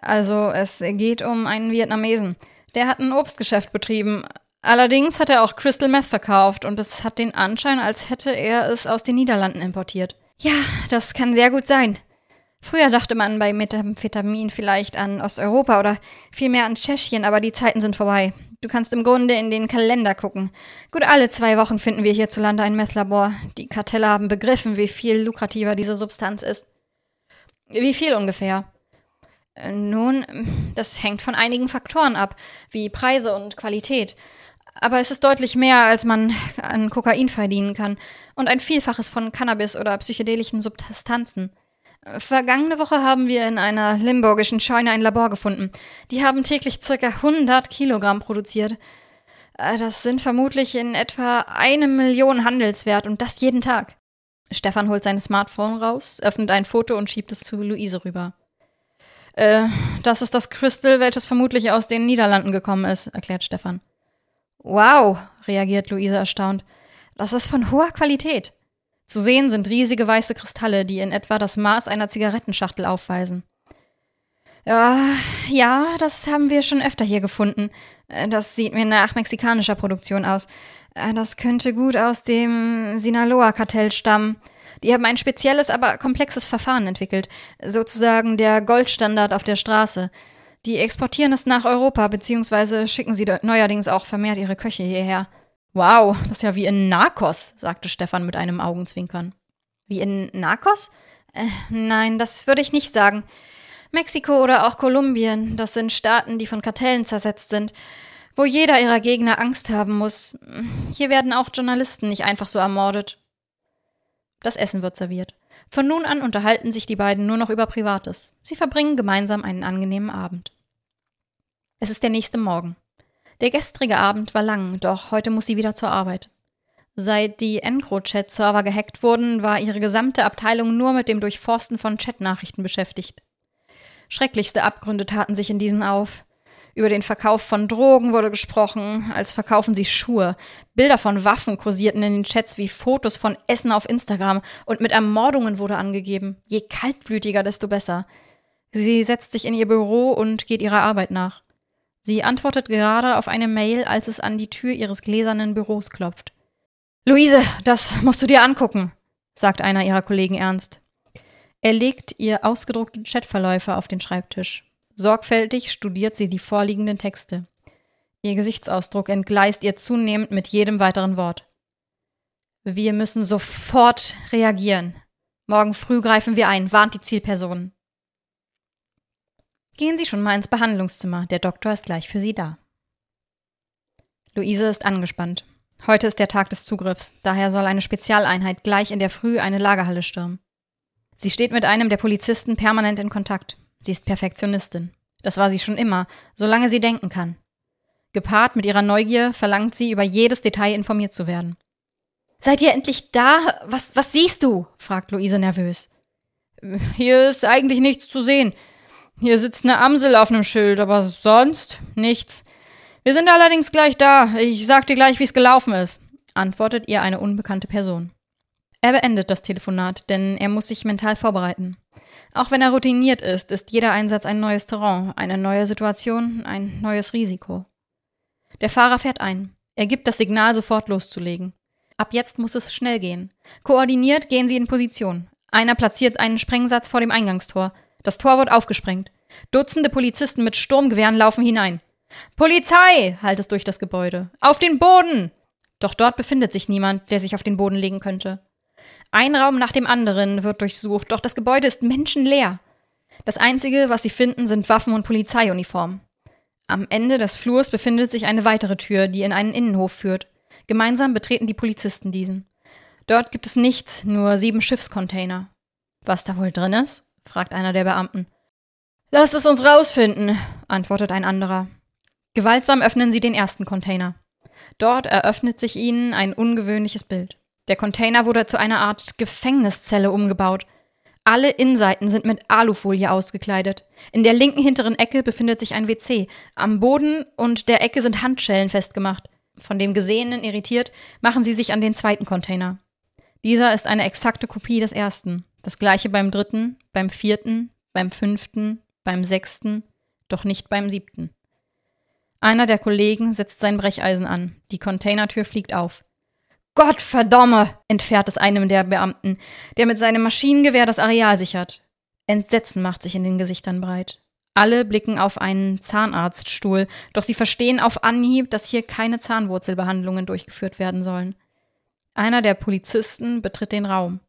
S1: Also, es geht um einen Vietnamesen. Der hat ein Obstgeschäft betrieben. Allerdings hat er auch Crystal Meth verkauft und es hat den Anschein, als hätte er es aus den Niederlanden importiert. Ja, das kann sehr gut sein. Früher dachte man bei Methamphetamin vielleicht an Osteuropa oder vielmehr an Tschechien, aber die Zeiten sind vorbei. Du kannst im Grunde in den Kalender gucken. Gut alle zwei Wochen finden wir hierzulande ein Methlabor. Die Kartelle haben begriffen, wie viel lukrativer diese Substanz ist. Wie viel ungefähr? Äh, nun, das hängt von einigen Faktoren ab, wie Preise und Qualität. Aber es ist deutlich mehr, als man an Kokain verdienen kann und ein Vielfaches von Cannabis oder psychedelischen Substanzen. Vergangene Woche haben wir in einer limburgischen Scheune ein Labor gefunden. Die haben täglich circa 100 Kilogramm produziert. Äh, das sind vermutlich in etwa eine Million Handelswert und das jeden Tag. Stefan holt sein Smartphone raus, öffnet ein Foto und schiebt es zu Luise rüber. Äh, das ist das Crystal, welches vermutlich aus den Niederlanden gekommen ist, erklärt Stefan. Wow, reagiert Luise erstaunt. Das ist von hoher Qualität. Zu sehen sind riesige weiße Kristalle, die in etwa das Maß einer Zigarettenschachtel aufweisen. Ja, ja, das haben wir schon öfter hier gefunden. Äh, das sieht mir nach mexikanischer Produktion aus. Äh, das könnte gut aus dem Sinaloa-Kartell stammen. Die haben ein spezielles, aber komplexes Verfahren entwickelt. Sozusagen der Goldstandard auf der Straße. Die exportieren es nach Europa, beziehungsweise schicken sie neuerdings auch vermehrt ihre Köche hierher. Wow, das ist ja wie in Narcos, sagte Stefan mit einem Augenzwinkern. Wie in Narcos? Äh, nein, das würde ich nicht sagen. Mexiko oder auch Kolumbien, das sind Staaten, die von Kartellen zersetzt sind wo jeder ihrer Gegner Angst haben muss. Hier werden auch Journalisten nicht einfach so ermordet. Das Essen wird serviert. Von nun an unterhalten sich die beiden nur noch über Privates. Sie verbringen gemeinsam einen angenehmen Abend. Es ist der nächste Morgen. Der gestrige Abend war lang, doch heute muss sie wieder zur Arbeit. Seit die EncroChat-Server gehackt wurden, war ihre gesamte Abteilung nur mit dem Durchforsten von Chatnachrichten beschäftigt. Schrecklichste Abgründe taten sich in diesen auf. Über den Verkauf von Drogen wurde gesprochen, als verkaufen sie Schuhe. Bilder von Waffen kursierten in den Chats wie Fotos von Essen auf Instagram und mit Ermordungen wurde angegeben. Je kaltblütiger, desto besser. Sie setzt sich in ihr Büro und geht ihrer Arbeit nach. Sie antwortet gerade auf eine Mail, als es an die Tür ihres gläsernen Büros klopft. Luise, das musst du dir angucken, sagt einer ihrer Kollegen ernst. Er legt ihr ausgedruckte Chatverläufe auf den Schreibtisch. Sorgfältig studiert sie die vorliegenden Texte. Ihr Gesichtsausdruck entgleist ihr zunehmend mit jedem weiteren Wort. Wir müssen sofort reagieren. Morgen früh greifen wir ein, warnt die Zielperson. Gehen Sie schon mal ins Behandlungszimmer, der Doktor ist gleich für Sie da. Luise ist angespannt. Heute ist der Tag des Zugriffs, daher soll eine Spezialeinheit gleich in der Früh eine Lagerhalle stürmen. Sie steht mit einem der Polizisten permanent in Kontakt. Sie ist Perfektionistin. Das war sie schon immer, solange sie denken kann. Gepaart mit ihrer Neugier verlangt sie, über jedes Detail informiert zu werden. Seid ihr endlich da? Was, was siehst du? fragt Luise nervös. Hier ist eigentlich nichts zu sehen. Hier sitzt eine Amsel auf einem Schild, aber sonst nichts. Wir sind allerdings gleich da. Ich sag dir gleich, wie es gelaufen ist, antwortet ihr eine unbekannte Person. Er beendet das Telefonat, denn er muss sich mental vorbereiten. Auch wenn er routiniert ist, ist jeder Einsatz ein neues Terrain, eine neue Situation, ein neues Risiko. Der Fahrer fährt ein. Er gibt das Signal, sofort loszulegen. Ab jetzt muss es schnell gehen. Koordiniert gehen sie in Position. Einer platziert einen Sprengsatz vor dem Eingangstor. Das Tor wird aufgesprengt. Dutzende Polizisten mit Sturmgewehren laufen hinein. Polizei! hallt es durch das Gebäude. Auf den Boden! Doch dort befindet sich niemand, der sich auf den Boden legen könnte. Ein Raum nach dem anderen wird durchsucht, doch das Gebäude ist menschenleer. Das Einzige, was sie finden, sind Waffen und Polizeiuniformen. Am Ende des Flurs befindet sich eine weitere Tür, die in einen Innenhof führt. Gemeinsam betreten die Polizisten diesen. Dort gibt es nichts, nur sieben Schiffscontainer. Was da wohl drin ist? fragt einer der Beamten. Lasst es uns rausfinden, antwortet ein anderer. Gewaltsam öffnen sie den ersten Container. Dort eröffnet sich ihnen ein ungewöhnliches Bild. Der Container wurde zu einer Art Gefängniszelle umgebaut. Alle Innenseiten sind mit Alufolie ausgekleidet. In der linken hinteren Ecke befindet sich ein WC. Am Boden und der Ecke sind Handschellen festgemacht. Von dem Gesehenen irritiert, machen sie sich an den zweiten Container. Dieser ist eine exakte Kopie des ersten. Das gleiche beim dritten, beim vierten, beim fünften, beim sechsten, doch nicht beim siebten. Einer der Kollegen setzt sein Brecheisen an. Die Containertür fliegt auf. Gott verdomme, entfährt es einem der Beamten, der mit seinem Maschinengewehr das Areal sichert. Entsetzen macht sich in den Gesichtern breit. Alle blicken auf einen Zahnarztstuhl, doch sie verstehen auf Anhieb, dass hier keine Zahnwurzelbehandlungen durchgeführt werden sollen. Einer der Polizisten betritt den Raum.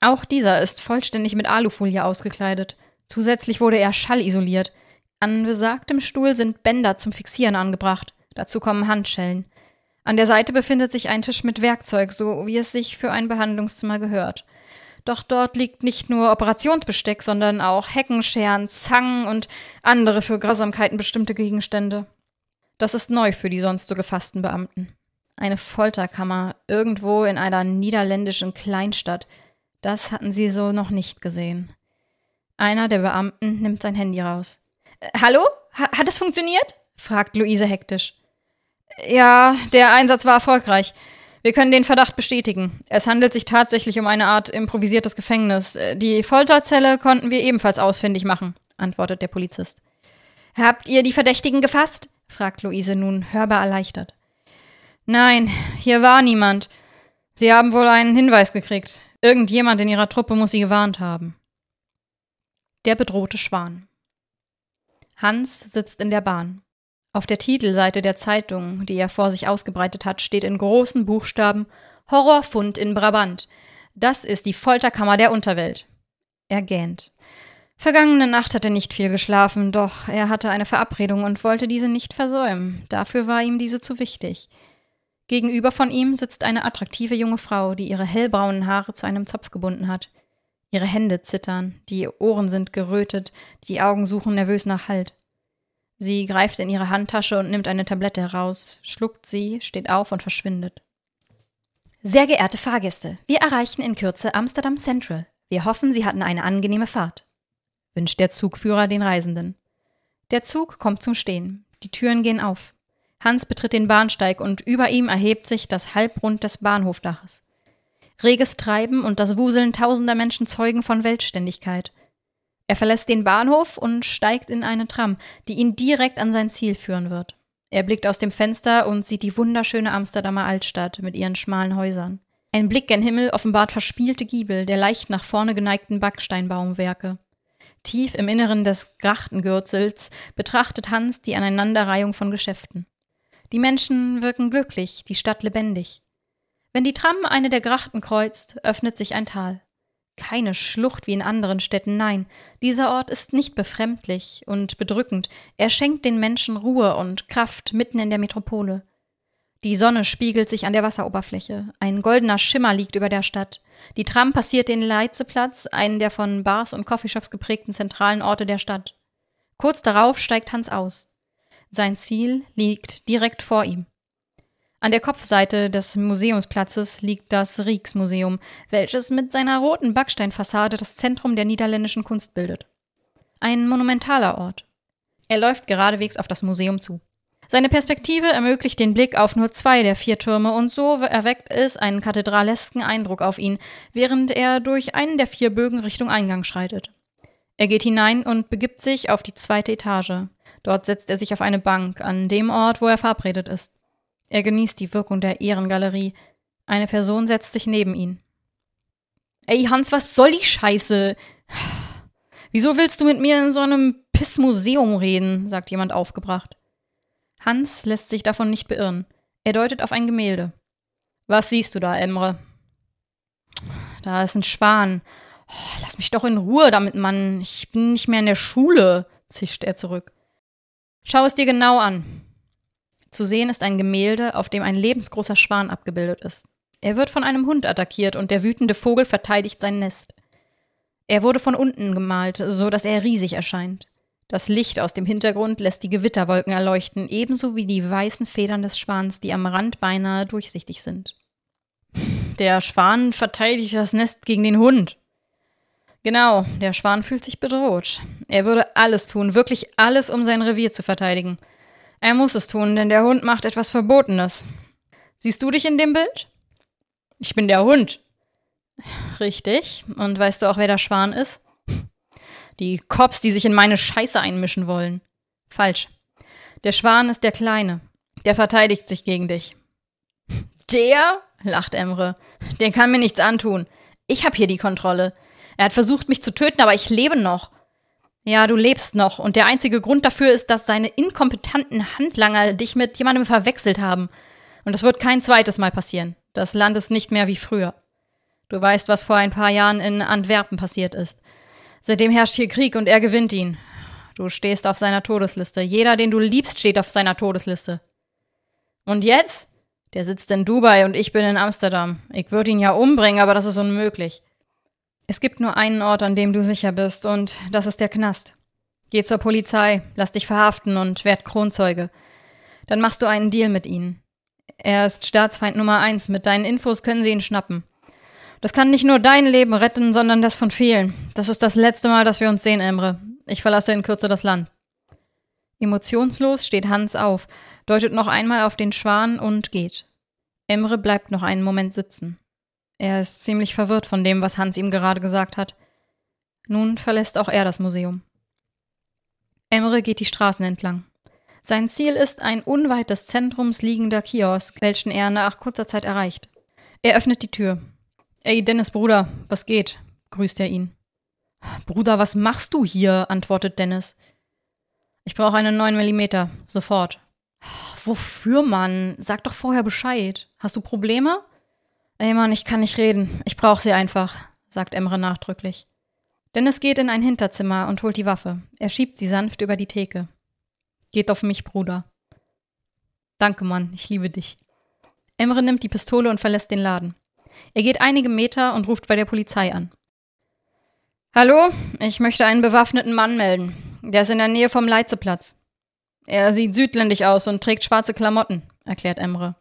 S1: Auch dieser ist vollständig mit Alufolie ausgekleidet. Zusätzlich wurde er schallisoliert. An besagtem Stuhl sind Bänder zum Fixieren angebracht. Dazu kommen Handschellen. An der Seite befindet sich ein Tisch mit Werkzeug, so wie es sich für ein Behandlungszimmer gehört. Doch dort liegt nicht nur Operationsbesteck, sondern auch Heckenscheren, Zangen und andere für Grausamkeiten bestimmte Gegenstände. Das ist neu für die sonst so gefassten Beamten. Eine Folterkammer irgendwo in einer niederländischen Kleinstadt. Das hatten sie so noch nicht gesehen. Einer der Beamten nimmt sein Handy raus. Äh, hallo? Ha hat es funktioniert? fragt Luise hektisch. Ja, der Einsatz war erfolgreich. Wir können den Verdacht bestätigen. Es handelt sich tatsächlich um eine Art improvisiertes Gefängnis. Äh, die Folterzelle konnten wir ebenfalls ausfindig machen, antwortet der Polizist. Habt ihr die Verdächtigen gefasst? fragt Luise nun hörbar erleichtert. Nein, hier war niemand. Sie haben wohl einen Hinweis gekriegt. Irgendjemand in ihrer Truppe muss sie gewarnt haben. Der bedrohte Schwan. Hans sitzt in der Bahn. Auf der Titelseite der Zeitung, die er vor sich ausgebreitet hat, steht in großen Buchstaben Horrorfund in Brabant. Das ist die Folterkammer der Unterwelt. Er gähnt. Vergangene Nacht hat er nicht viel geschlafen, doch er hatte eine Verabredung und wollte diese nicht versäumen. Dafür war ihm diese zu wichtig. Gegenüber von ihm sitzt eine attraktive junge Frau, die ihre hellbraunen Haare zu einem Zopf gebunden hat. Ihre Hände zittern, die Ohren sind gerötet, die Augen suchen nervös nach Halt. Sie greift in ihre Handtasche und nimmt eine Tablette heraus, schluckt sie, steht auf und verschwindet. Sehr geehrte Fahrgäste, wir erreichen in Kürze Amsterdam Central. Wir hoffen, Sie hatten eine angenehme Fahrt, wünscht der Zugführer den Reisenden. Der Zug kommt zum Stehen. Die Türen gehen auf. Hans betritt den Bahnsteig und über ihm erhebt sich das Halbrund des Bahnhofdaches. Reges Treiben und das Wuseln tausender Menschen zeugen von Weltständigkeit. Er verlässt den Bahnhof und steigt in eine Tram, die ihn direkt an sein Ziel führen wird. Er blickt aus dem Fenster und sieht die wunderschöne Amsterdamer Altstadt mit ihren schmalen Häusern. Ein Blick gen Himmel offenbart verspielte Giebel der leicht nach vorne geneigten Backsteinbaumwerke. Tief im Inneren des Grachtengürzels betrachtet Hans die Aneinanderreihung von Geschäften. Die Menschen wirken glücklich, die Stadt lebendig. Wenn die Tram eine der Grachten kreuzt, öffnet sich ein Tal. Keine Schlucht wie in anderen Städten, nein, dieser Ort ist nicht befremdlich und bedrückend, er schenkt den Menschen Ruhe und Kraft mitten in der Metropole. Die Sonne spiegelt sich an der Wasseroberfläche, ein goldener Schimmer liegt über der Stadt, die Tram passiert den Leitzeplatz, einen der von Bars und Coffeeshops geprägten zentralen Orte der Stadt. Kurz darauf steigt Hans aus. Sein Ziel liegt direkt vor ihm. An der Kopfseite des Museumsplatzes liegt das Rijksmuseum, welches mit seiner roten Backsteinfassade das Zentrum der niederländischen Kunst bildet. Ein monumentaler Ort. Er läuft geradewegs auf das Museum zu. Seine Perspektive ermöglicht den Blick auf nur zwei der vier Türme und so erweckt es einen kathedralesken Eindruck auf ihn, während er durch einen der vier Bögen Richtung Eingang schreitet. Er geht hinein und begibt sich auf die zweite Etage. Dort setzt er sich auf eine Bank, an dem Ort, wo er verabredet ist. Er genießt die Wirkung der Ehrengalerie. Eine Person setzt sich neben ihn. Ey, Hans, was soll die Scheiße? Wieso willst du mit mir in so einem Pissmuseum reden? sagt jemand aufgebracht. Hans lässt sich davon nicht beirren. Er deutet auf ein Gemälde. Was siehst du da, Emre? Da ist ein Schwan. Oh, lass mich doch in Ruhe damit, Mann. Ich bin nicht mehr in der Schule, zischt er zurück. Schau es dir genau an. Zu sehen ist ein Gemälde, auf dem ein lebensgroßer Schwan abgebildet ist. Er wird von einem Hund attackiert und der wütende Vogel verteidigt sein Nest. Er wurde von unten gemalt, so dass er riesig erscheint. Das Licht aus dem Hintergrund lässt die Gewitterwolken erleuchten, ebenso wie die weißen Federn des Schwans, die am Rand beinahe durchsichtig sind. Der Schwan verteidigt das Nest gegen den Hund. Genau, der Schwan fühlt sich bedroht. Er würde alles tun, wirklich alles, um sein Revier zu verteidigen. Er muss es tun, denn der Hund macht etwas Verbotenes. Siehst du dich in dem Bild? Ich bin der Hund. Richtig. Und weißt du auch, wer der Schwan ist? Die Cops, die sich in meine Scheiße einmischen wollen. Falsch. Der Schwan ist der Kleine. Der verteidigt sich gegen dich. Der? lacht Emre. Der kann mir nichts antun. Ich hab hier die Kontrolle. Er hat versucht, mich zu töten, aber ich lebe noch. Ja, du lebst noch. Und der einzige Grund dafür ist, dass seine inkompetenten Handlanger dich mit jemandem verwechselt haben. Und das wird kein zweites Mal passieren. Das Land ist nicht mehr wie früher. Du weißt, was vor ein paar Jahren in Antwerpen passiert ist. Seitdem herrscht hier Krieg und er gewinnt ihn. Du stehst auf seiner Todesliste. Jeder, den du liebst, steht auf seiner Todesliste. Und jetzt? Der sitzt in Dubai und ich bin in Amsterdam. Ich würde ihn ja umbringen, aber das ist unmöglich. Es gibt nur einen Ort, an dem du sicher bist, und das ist der Knast. Geh zur Polizei, lass dich verhaften und werd Kronzeuge. Dann machst du einen Deal mit ihnen. Er ist Staatsfeind Nummer eins. Mit deinen Infos können sie ihn schnappen. Das kann nicht nur dein Leben retten, sondern das von vielen. Das ist das letzte Mal, dass wir uns sehen, Emre. Ich verlasse in Kürze das Land. Emotionslos steht Hans auf, deutet noch einmal auf den Schwan und geht. Emre bleibt noch einen Moment sitzen. Er ist ziemlich verwirrt von dem, was Hans ihm gerade gesagt hat. Nun verlässt auch er das Museum. Emre geht die Straßen entlang. Sein Ziel ist ein unweit des Zentrums liegender Kiosk, welchen er nach kurzer Zeit erreicht. Er öffnet die Tür. Ey, Dennis Bruder, was geht? grüßt er ihn. Bruder, was machst du hier? antwortet Dennis. Ich brauche einen 9 mm, sofort. Wofür, Mann? Sag doch vorher Bescheid. Hast du Probleme? Ey, Mann, ich kann nicht reden. Ich brauche sie einfach, sagt Emre nachdrücklich. Dennis geht in ein Hinterzimmer und holt die Waffe. Er schiebt sie sanft über die Theke. Geht auf mich, Bruder. Danke, Mann, ich liebe dich. Emre nimmt die Pistole und verlässt den Laden. Er geht einige Meter und ruft bei der Polizei an. Hallo, ich möchte einen bewaffneten Mann melden. Der ist in der Nähe vom Leitzeplatz. Er sieht südländisch aus und trägt schwarze Klamotten, erklärt Emre.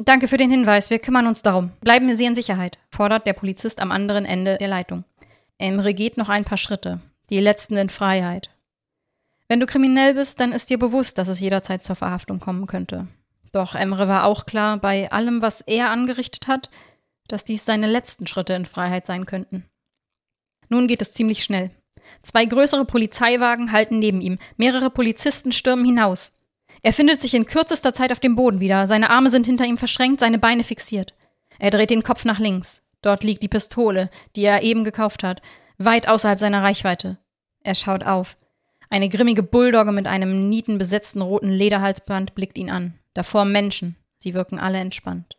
S1: Danke für den Hinweis, wir kümmern uns darum. Bleiben Sie in Sicherheit, fordert der Polizist am anderen Ende der Leitung. Emre geht noch ein paar Schritte, die letzten in Freiheit. Wenn du kriminell bist, dann ist dir bewusst, dass es jederzeit zur Verhaftung kommen könnte. Doch Emre war auch klar, bei allem, was er angerichtet hat, dass dies seine letzten Schritte in Freiheit sein könnten. Nun geht es ziemlich schnell. Zwei größere Polizeiwagen halten neben ihm, mehrere Polizisten stürmen hinaus. Er findet sich in kürzester Zeit auf dem Boden wieder, seine Arme sind hinter ihm verschränkt, seine Beine fixiert. Er dreht den Kopf nach links. Dort liegt die Pistole, die er eben gekauft hat, weit außerhalb seiner Reichweite. Er schaut auf. Eine grimmige Bulldogge mit einem nietenbesetzten roten Lederhalsband blickt ihn an. Davor Menschen. Sie wirken alle entspannt.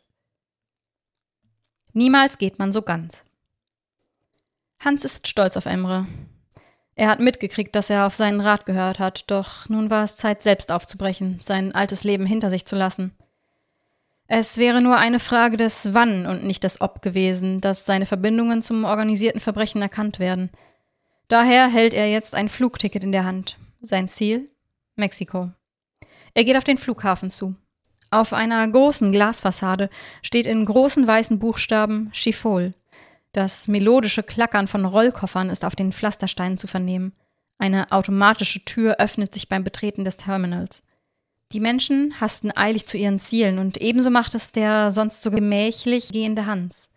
S1: Niemals geht man so ganz. Hans ist stolz auf Emre. Er hat mitgekriegt, dass er auf seinen Rat gehört hat, doch nun war es Zeit, selbst aufzubrechen, sein altes Leben hinter sich zu lassen. Es wäre nur eine Frage des Wann und nicht des Ob gewesen, dass seine Verbindungen zum organisierten Verbrechen erkannt werden – Daher hält er jetzt ein Flugticket in der Hand. Sein Ziel? Mexiko. Er geht auf den Flughafen zu. Auf einer großen Glasfassade steht in großen weißen Buchstaben Schifol. Das melodische Klackern von Rollkoffern ist auf den Pflastersteinen zu vernehmen. Eine automatische Tür öffnet sich beim Betreten des Terminals. Die Menschen hasten eilig zu ihren Zielen und ebenso macht es der sonst so gemächlich gehende Hans.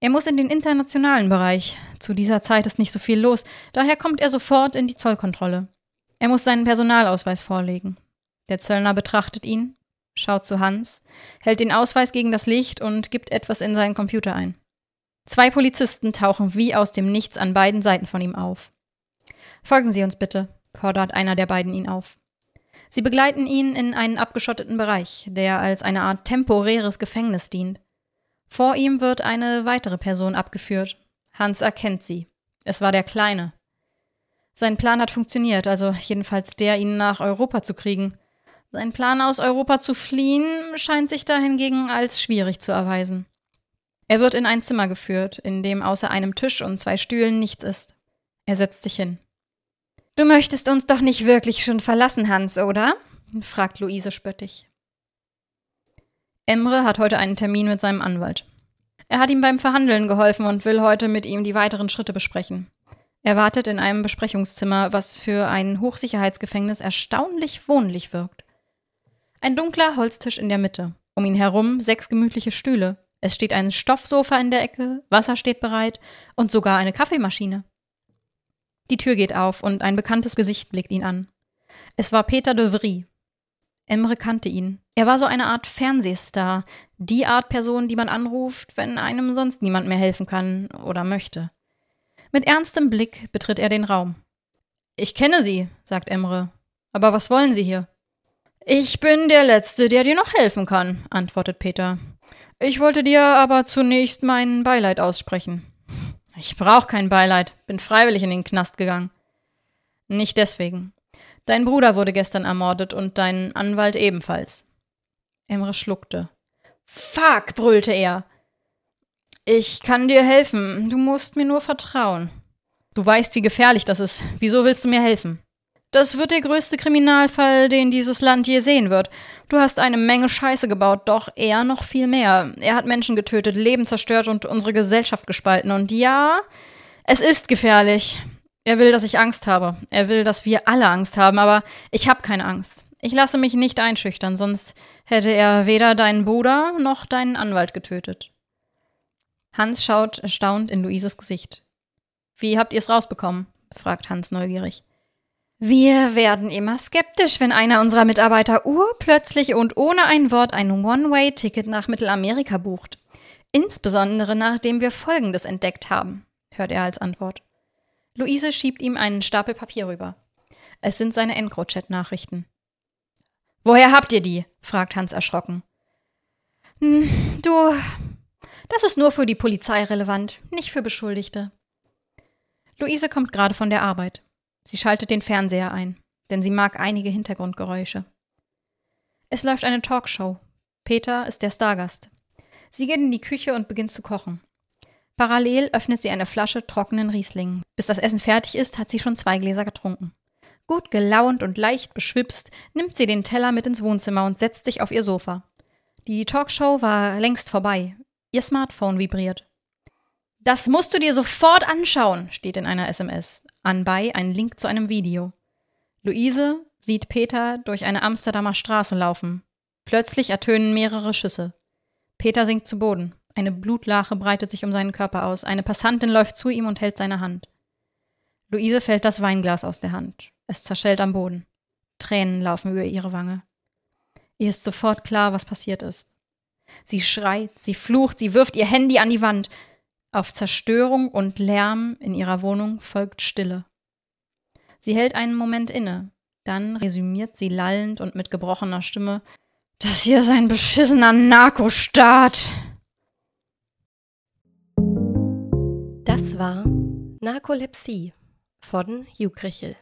S1: Er muss in den internationalen Bereich. Zu dieser Zeit ist nicht so viel los, daher kommt er sofort in die Zollkontrolle. Er muss seinen Personalausweis vorlegen. Der Zöllner betrachtet ihn, schaut zu Hans, hält den Ausweis gegen das Licht und gibt etwas in seinen Computer ein. Zwei Polizisten tauchen wie aus dem Nichts an beiden Seiten von ihm auf. Folgen Sie uns bitte, fordert einer der beiden ihn auf. Sie begleiten ihn in einen abgeschotteten Bereich, der als eine Art temporäres Gefängnis dient. Vor ihm wird eine weitere Person abgeführt. Hans erkennt sie. Es war der Kleine. Sein Plan hat funktioniert, also jedenfalls der, ihn nach Europa zu kriegen. Sein Plan, aus Europa zu fliehen, scheint sich dahingegen als schwierig zu erweisen. Er wird in ein Zimmer geführt, in dem außer einem Tisch und zwei Stühlen nichts ist. Er setzt sich hin. Du möchtest uns doch nicht wirklich schon verlassen, Hans, oder? fragt Luise spöttig. Emre hat heute einen Termin mit seinem Anwalt. Er hat ihm beim Verhandeln geholfen und will heute mit ihm die weiteren Schritte besprechen. Er wartet in einem Besprechungszimmer, was für ein Hochsicherheitsgefängnis erstaunlich wohnlich wirkt. Ein dunkler Holztisch in der Mitte, um ihn herum sechs gemütliche Stühle. Es steht ein Stoffsofa in der Ecke, Wasser steht bereit und sogar eine Kaffeemaschine. Die Tür geht auf und ein bekanntes Gesicht blickt ihn an. Es war Peter de Vries, Emre kannte ihn. Er war so eine Art Fernsehstar, die Art Person, die man anruft, wenn einem sonst niemand mehr helfen kann oder möchte. Mit ernstem Blick betritt er den Raum. Ich kenne Sie, sagt Emre. Aber was wollen Sie hier? Ich bin der Letzte, der dir noch helfen kann, antwortet Peter. Ich wollte dir aber zunächst mein Beileid aussprechen. Ich brauche kein Beileid, bin freiwillig in den Knast gegangen. Nicht deswegen. Dein Bruder wurde gestern ermordet und dein Anwalt ebenfalls. Emre schluckte. Fuck, brüllte er. Ich kann dir helfen. Du musst mir nur vertrauen. Du weißt, wie gefährlich das ist. Wieso willst du mir helfen? Das wird der größte Kriminalfall, den dieses Land je sehen wird. Du hast eine Menge Scheiße gebaut, doch er noch viel mehr. Er hat Menschen getötet, Leben zerstört und unsere Gesellschaft gespalten. Und ja, es ist gefährlich. Er will, dass ich Angst habe. Er will, dass wir alle Angst haben, aber ich habe keine Angst. Ich lasse mich nicht einschüchtern, sonst hätte er weder deinen Bruder noch deinen Anwalt getötet. Hans schaut erstaunt in Luises Gesicht. Wie habt ihr es rausbekommen? fragt Hans neugierig. Wir werden immer skeptisch, wenn einer unserer Mitarbeiter urplötzlich und ohne ein Wort ein One-Way-Ticket nach Mittelamerika bucht. Insbesondere nachdem wir Folgendes entdeckt haben, hört er als Antwort. Luise schiebt ihm einen Stapel Papier rüber. Es sind seine EncroChat-Nachrichten. Woher habt ihr die? fragt Hans erschrocken. Hm, du, das ist nur für die Polizei relevant, nicht für Beschuldigte. Luise kommt gerade von der Arbeit. Sie schaltet den Fernseher ein, denn sie mag einige Hintergrundgeräusche. Es läuft eine Talkshow. Peter ist der Stargast. Sie geht in die Küche und beginnt zu kochen. Parallel öffnet sie eine Flasche trockenen Riesling. Bis das Essen fertig ist, hat sie schon zwei Gläser getrunken. Gut gelaunt und leicht beschwipst nimmt sie den Teller mit ins Wohnzimmer und setzt sich auf ihr Sofa. Die Talkshow war längst vorbei. Ihr Smartphone vibriert. Das musst du dir sofort anschauen, steht in einer SMS. Anbei ein Link zu einem Video. Luise sieht Peter durch eine Amsterdamer Straße laufen. Plötzlich ertönen mehrere Schüsse. Peter sinkt zu Boden. Eine Blutlache breitet sich um seinen Körper aus. Eine Passantin läuft zu ihm und hält seine Hand. Luise fällt das Weinglas aus der Hand. Es zerschellt am Boden. Tränen laufen über ihre Wange. Ihr ist sofort klar, was passiert ist. Sie schreit, sie flucht, sie wirft ihr Handy an die Wand. Auf Zerstörung und Lärm in ihrer Wohnung folgt Stille. Sie hält einen Moment inne, dann resümiert sie lallend und mit gebrochener Stimme: Das hier ist ein beschissener Narkostaat.
S2: Das war Narkolepsie von Jukrichel.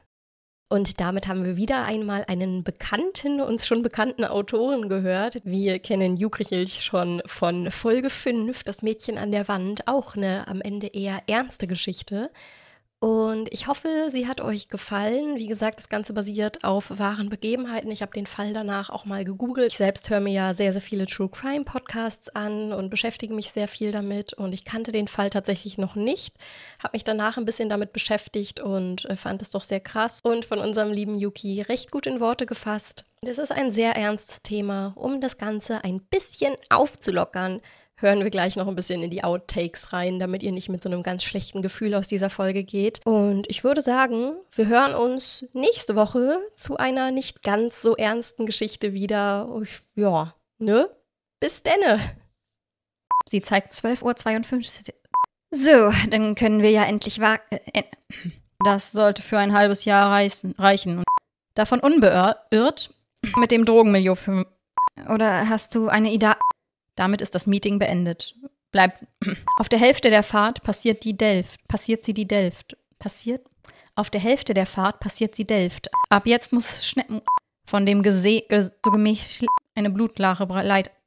S2: Und damit haben wir wieder einmal einen bekannten, uns schon bekannten Autoren gehört. Wir kennen Jukrich schon von Folge 5, Das Mädchen an der Wand, auch eine am Ende eher ernste Geschichte. Und ich hoffe, sie hat euch gefallen. Wie gesagt, das Ganze basiert auf wahren Begebenheiten. Ich habe den Fall danach auch mal gegoogelt. Ich selbst höre mir ja sehr, sehr viele True Crime Podcasts an und beschäftige mich sehr viel damit. Und ich kannte den Fall tatsächlich noch nicht. Habe mich danach ein bisschen damit beschäftigt und äh, fand es doch sehr krass. Und von unserem lieben Yuki recht gut in Worte gefasst. Das ist ein sehr ernstes Thema, um das Ganze ein bisschen aufzulockern hören wir gleich noch ein bisschen in die Outtakes rein, damit ihr nicht mit so einem ganz schlechten Gefühl aus dieser Folge geht. Und ich würde sagen, wir hören uns nächste Woche zu einer nicht ganz so ernsten Geschichte wieder. Ja, ne? Bis denne.
S1: Sie zeigt 12.52 Uhr. So, dann können wir ja endlich wagen. Äh, das sollte für ein halbes Jahr reichen. Davon unbeirrt mit dem Drogenmilieu. Oder hast du eine Idee? Damit ist das Meeting beendet. Bleibt. Auf der Hälfte der Fahrt passiert die Delft. Passiert sie die Delft. Passiert? Auf der Hälfte der Fahrt passiert sie Delft. Ab jetzt muss schnell von dem Gese gemächlich eine Blutlache leid.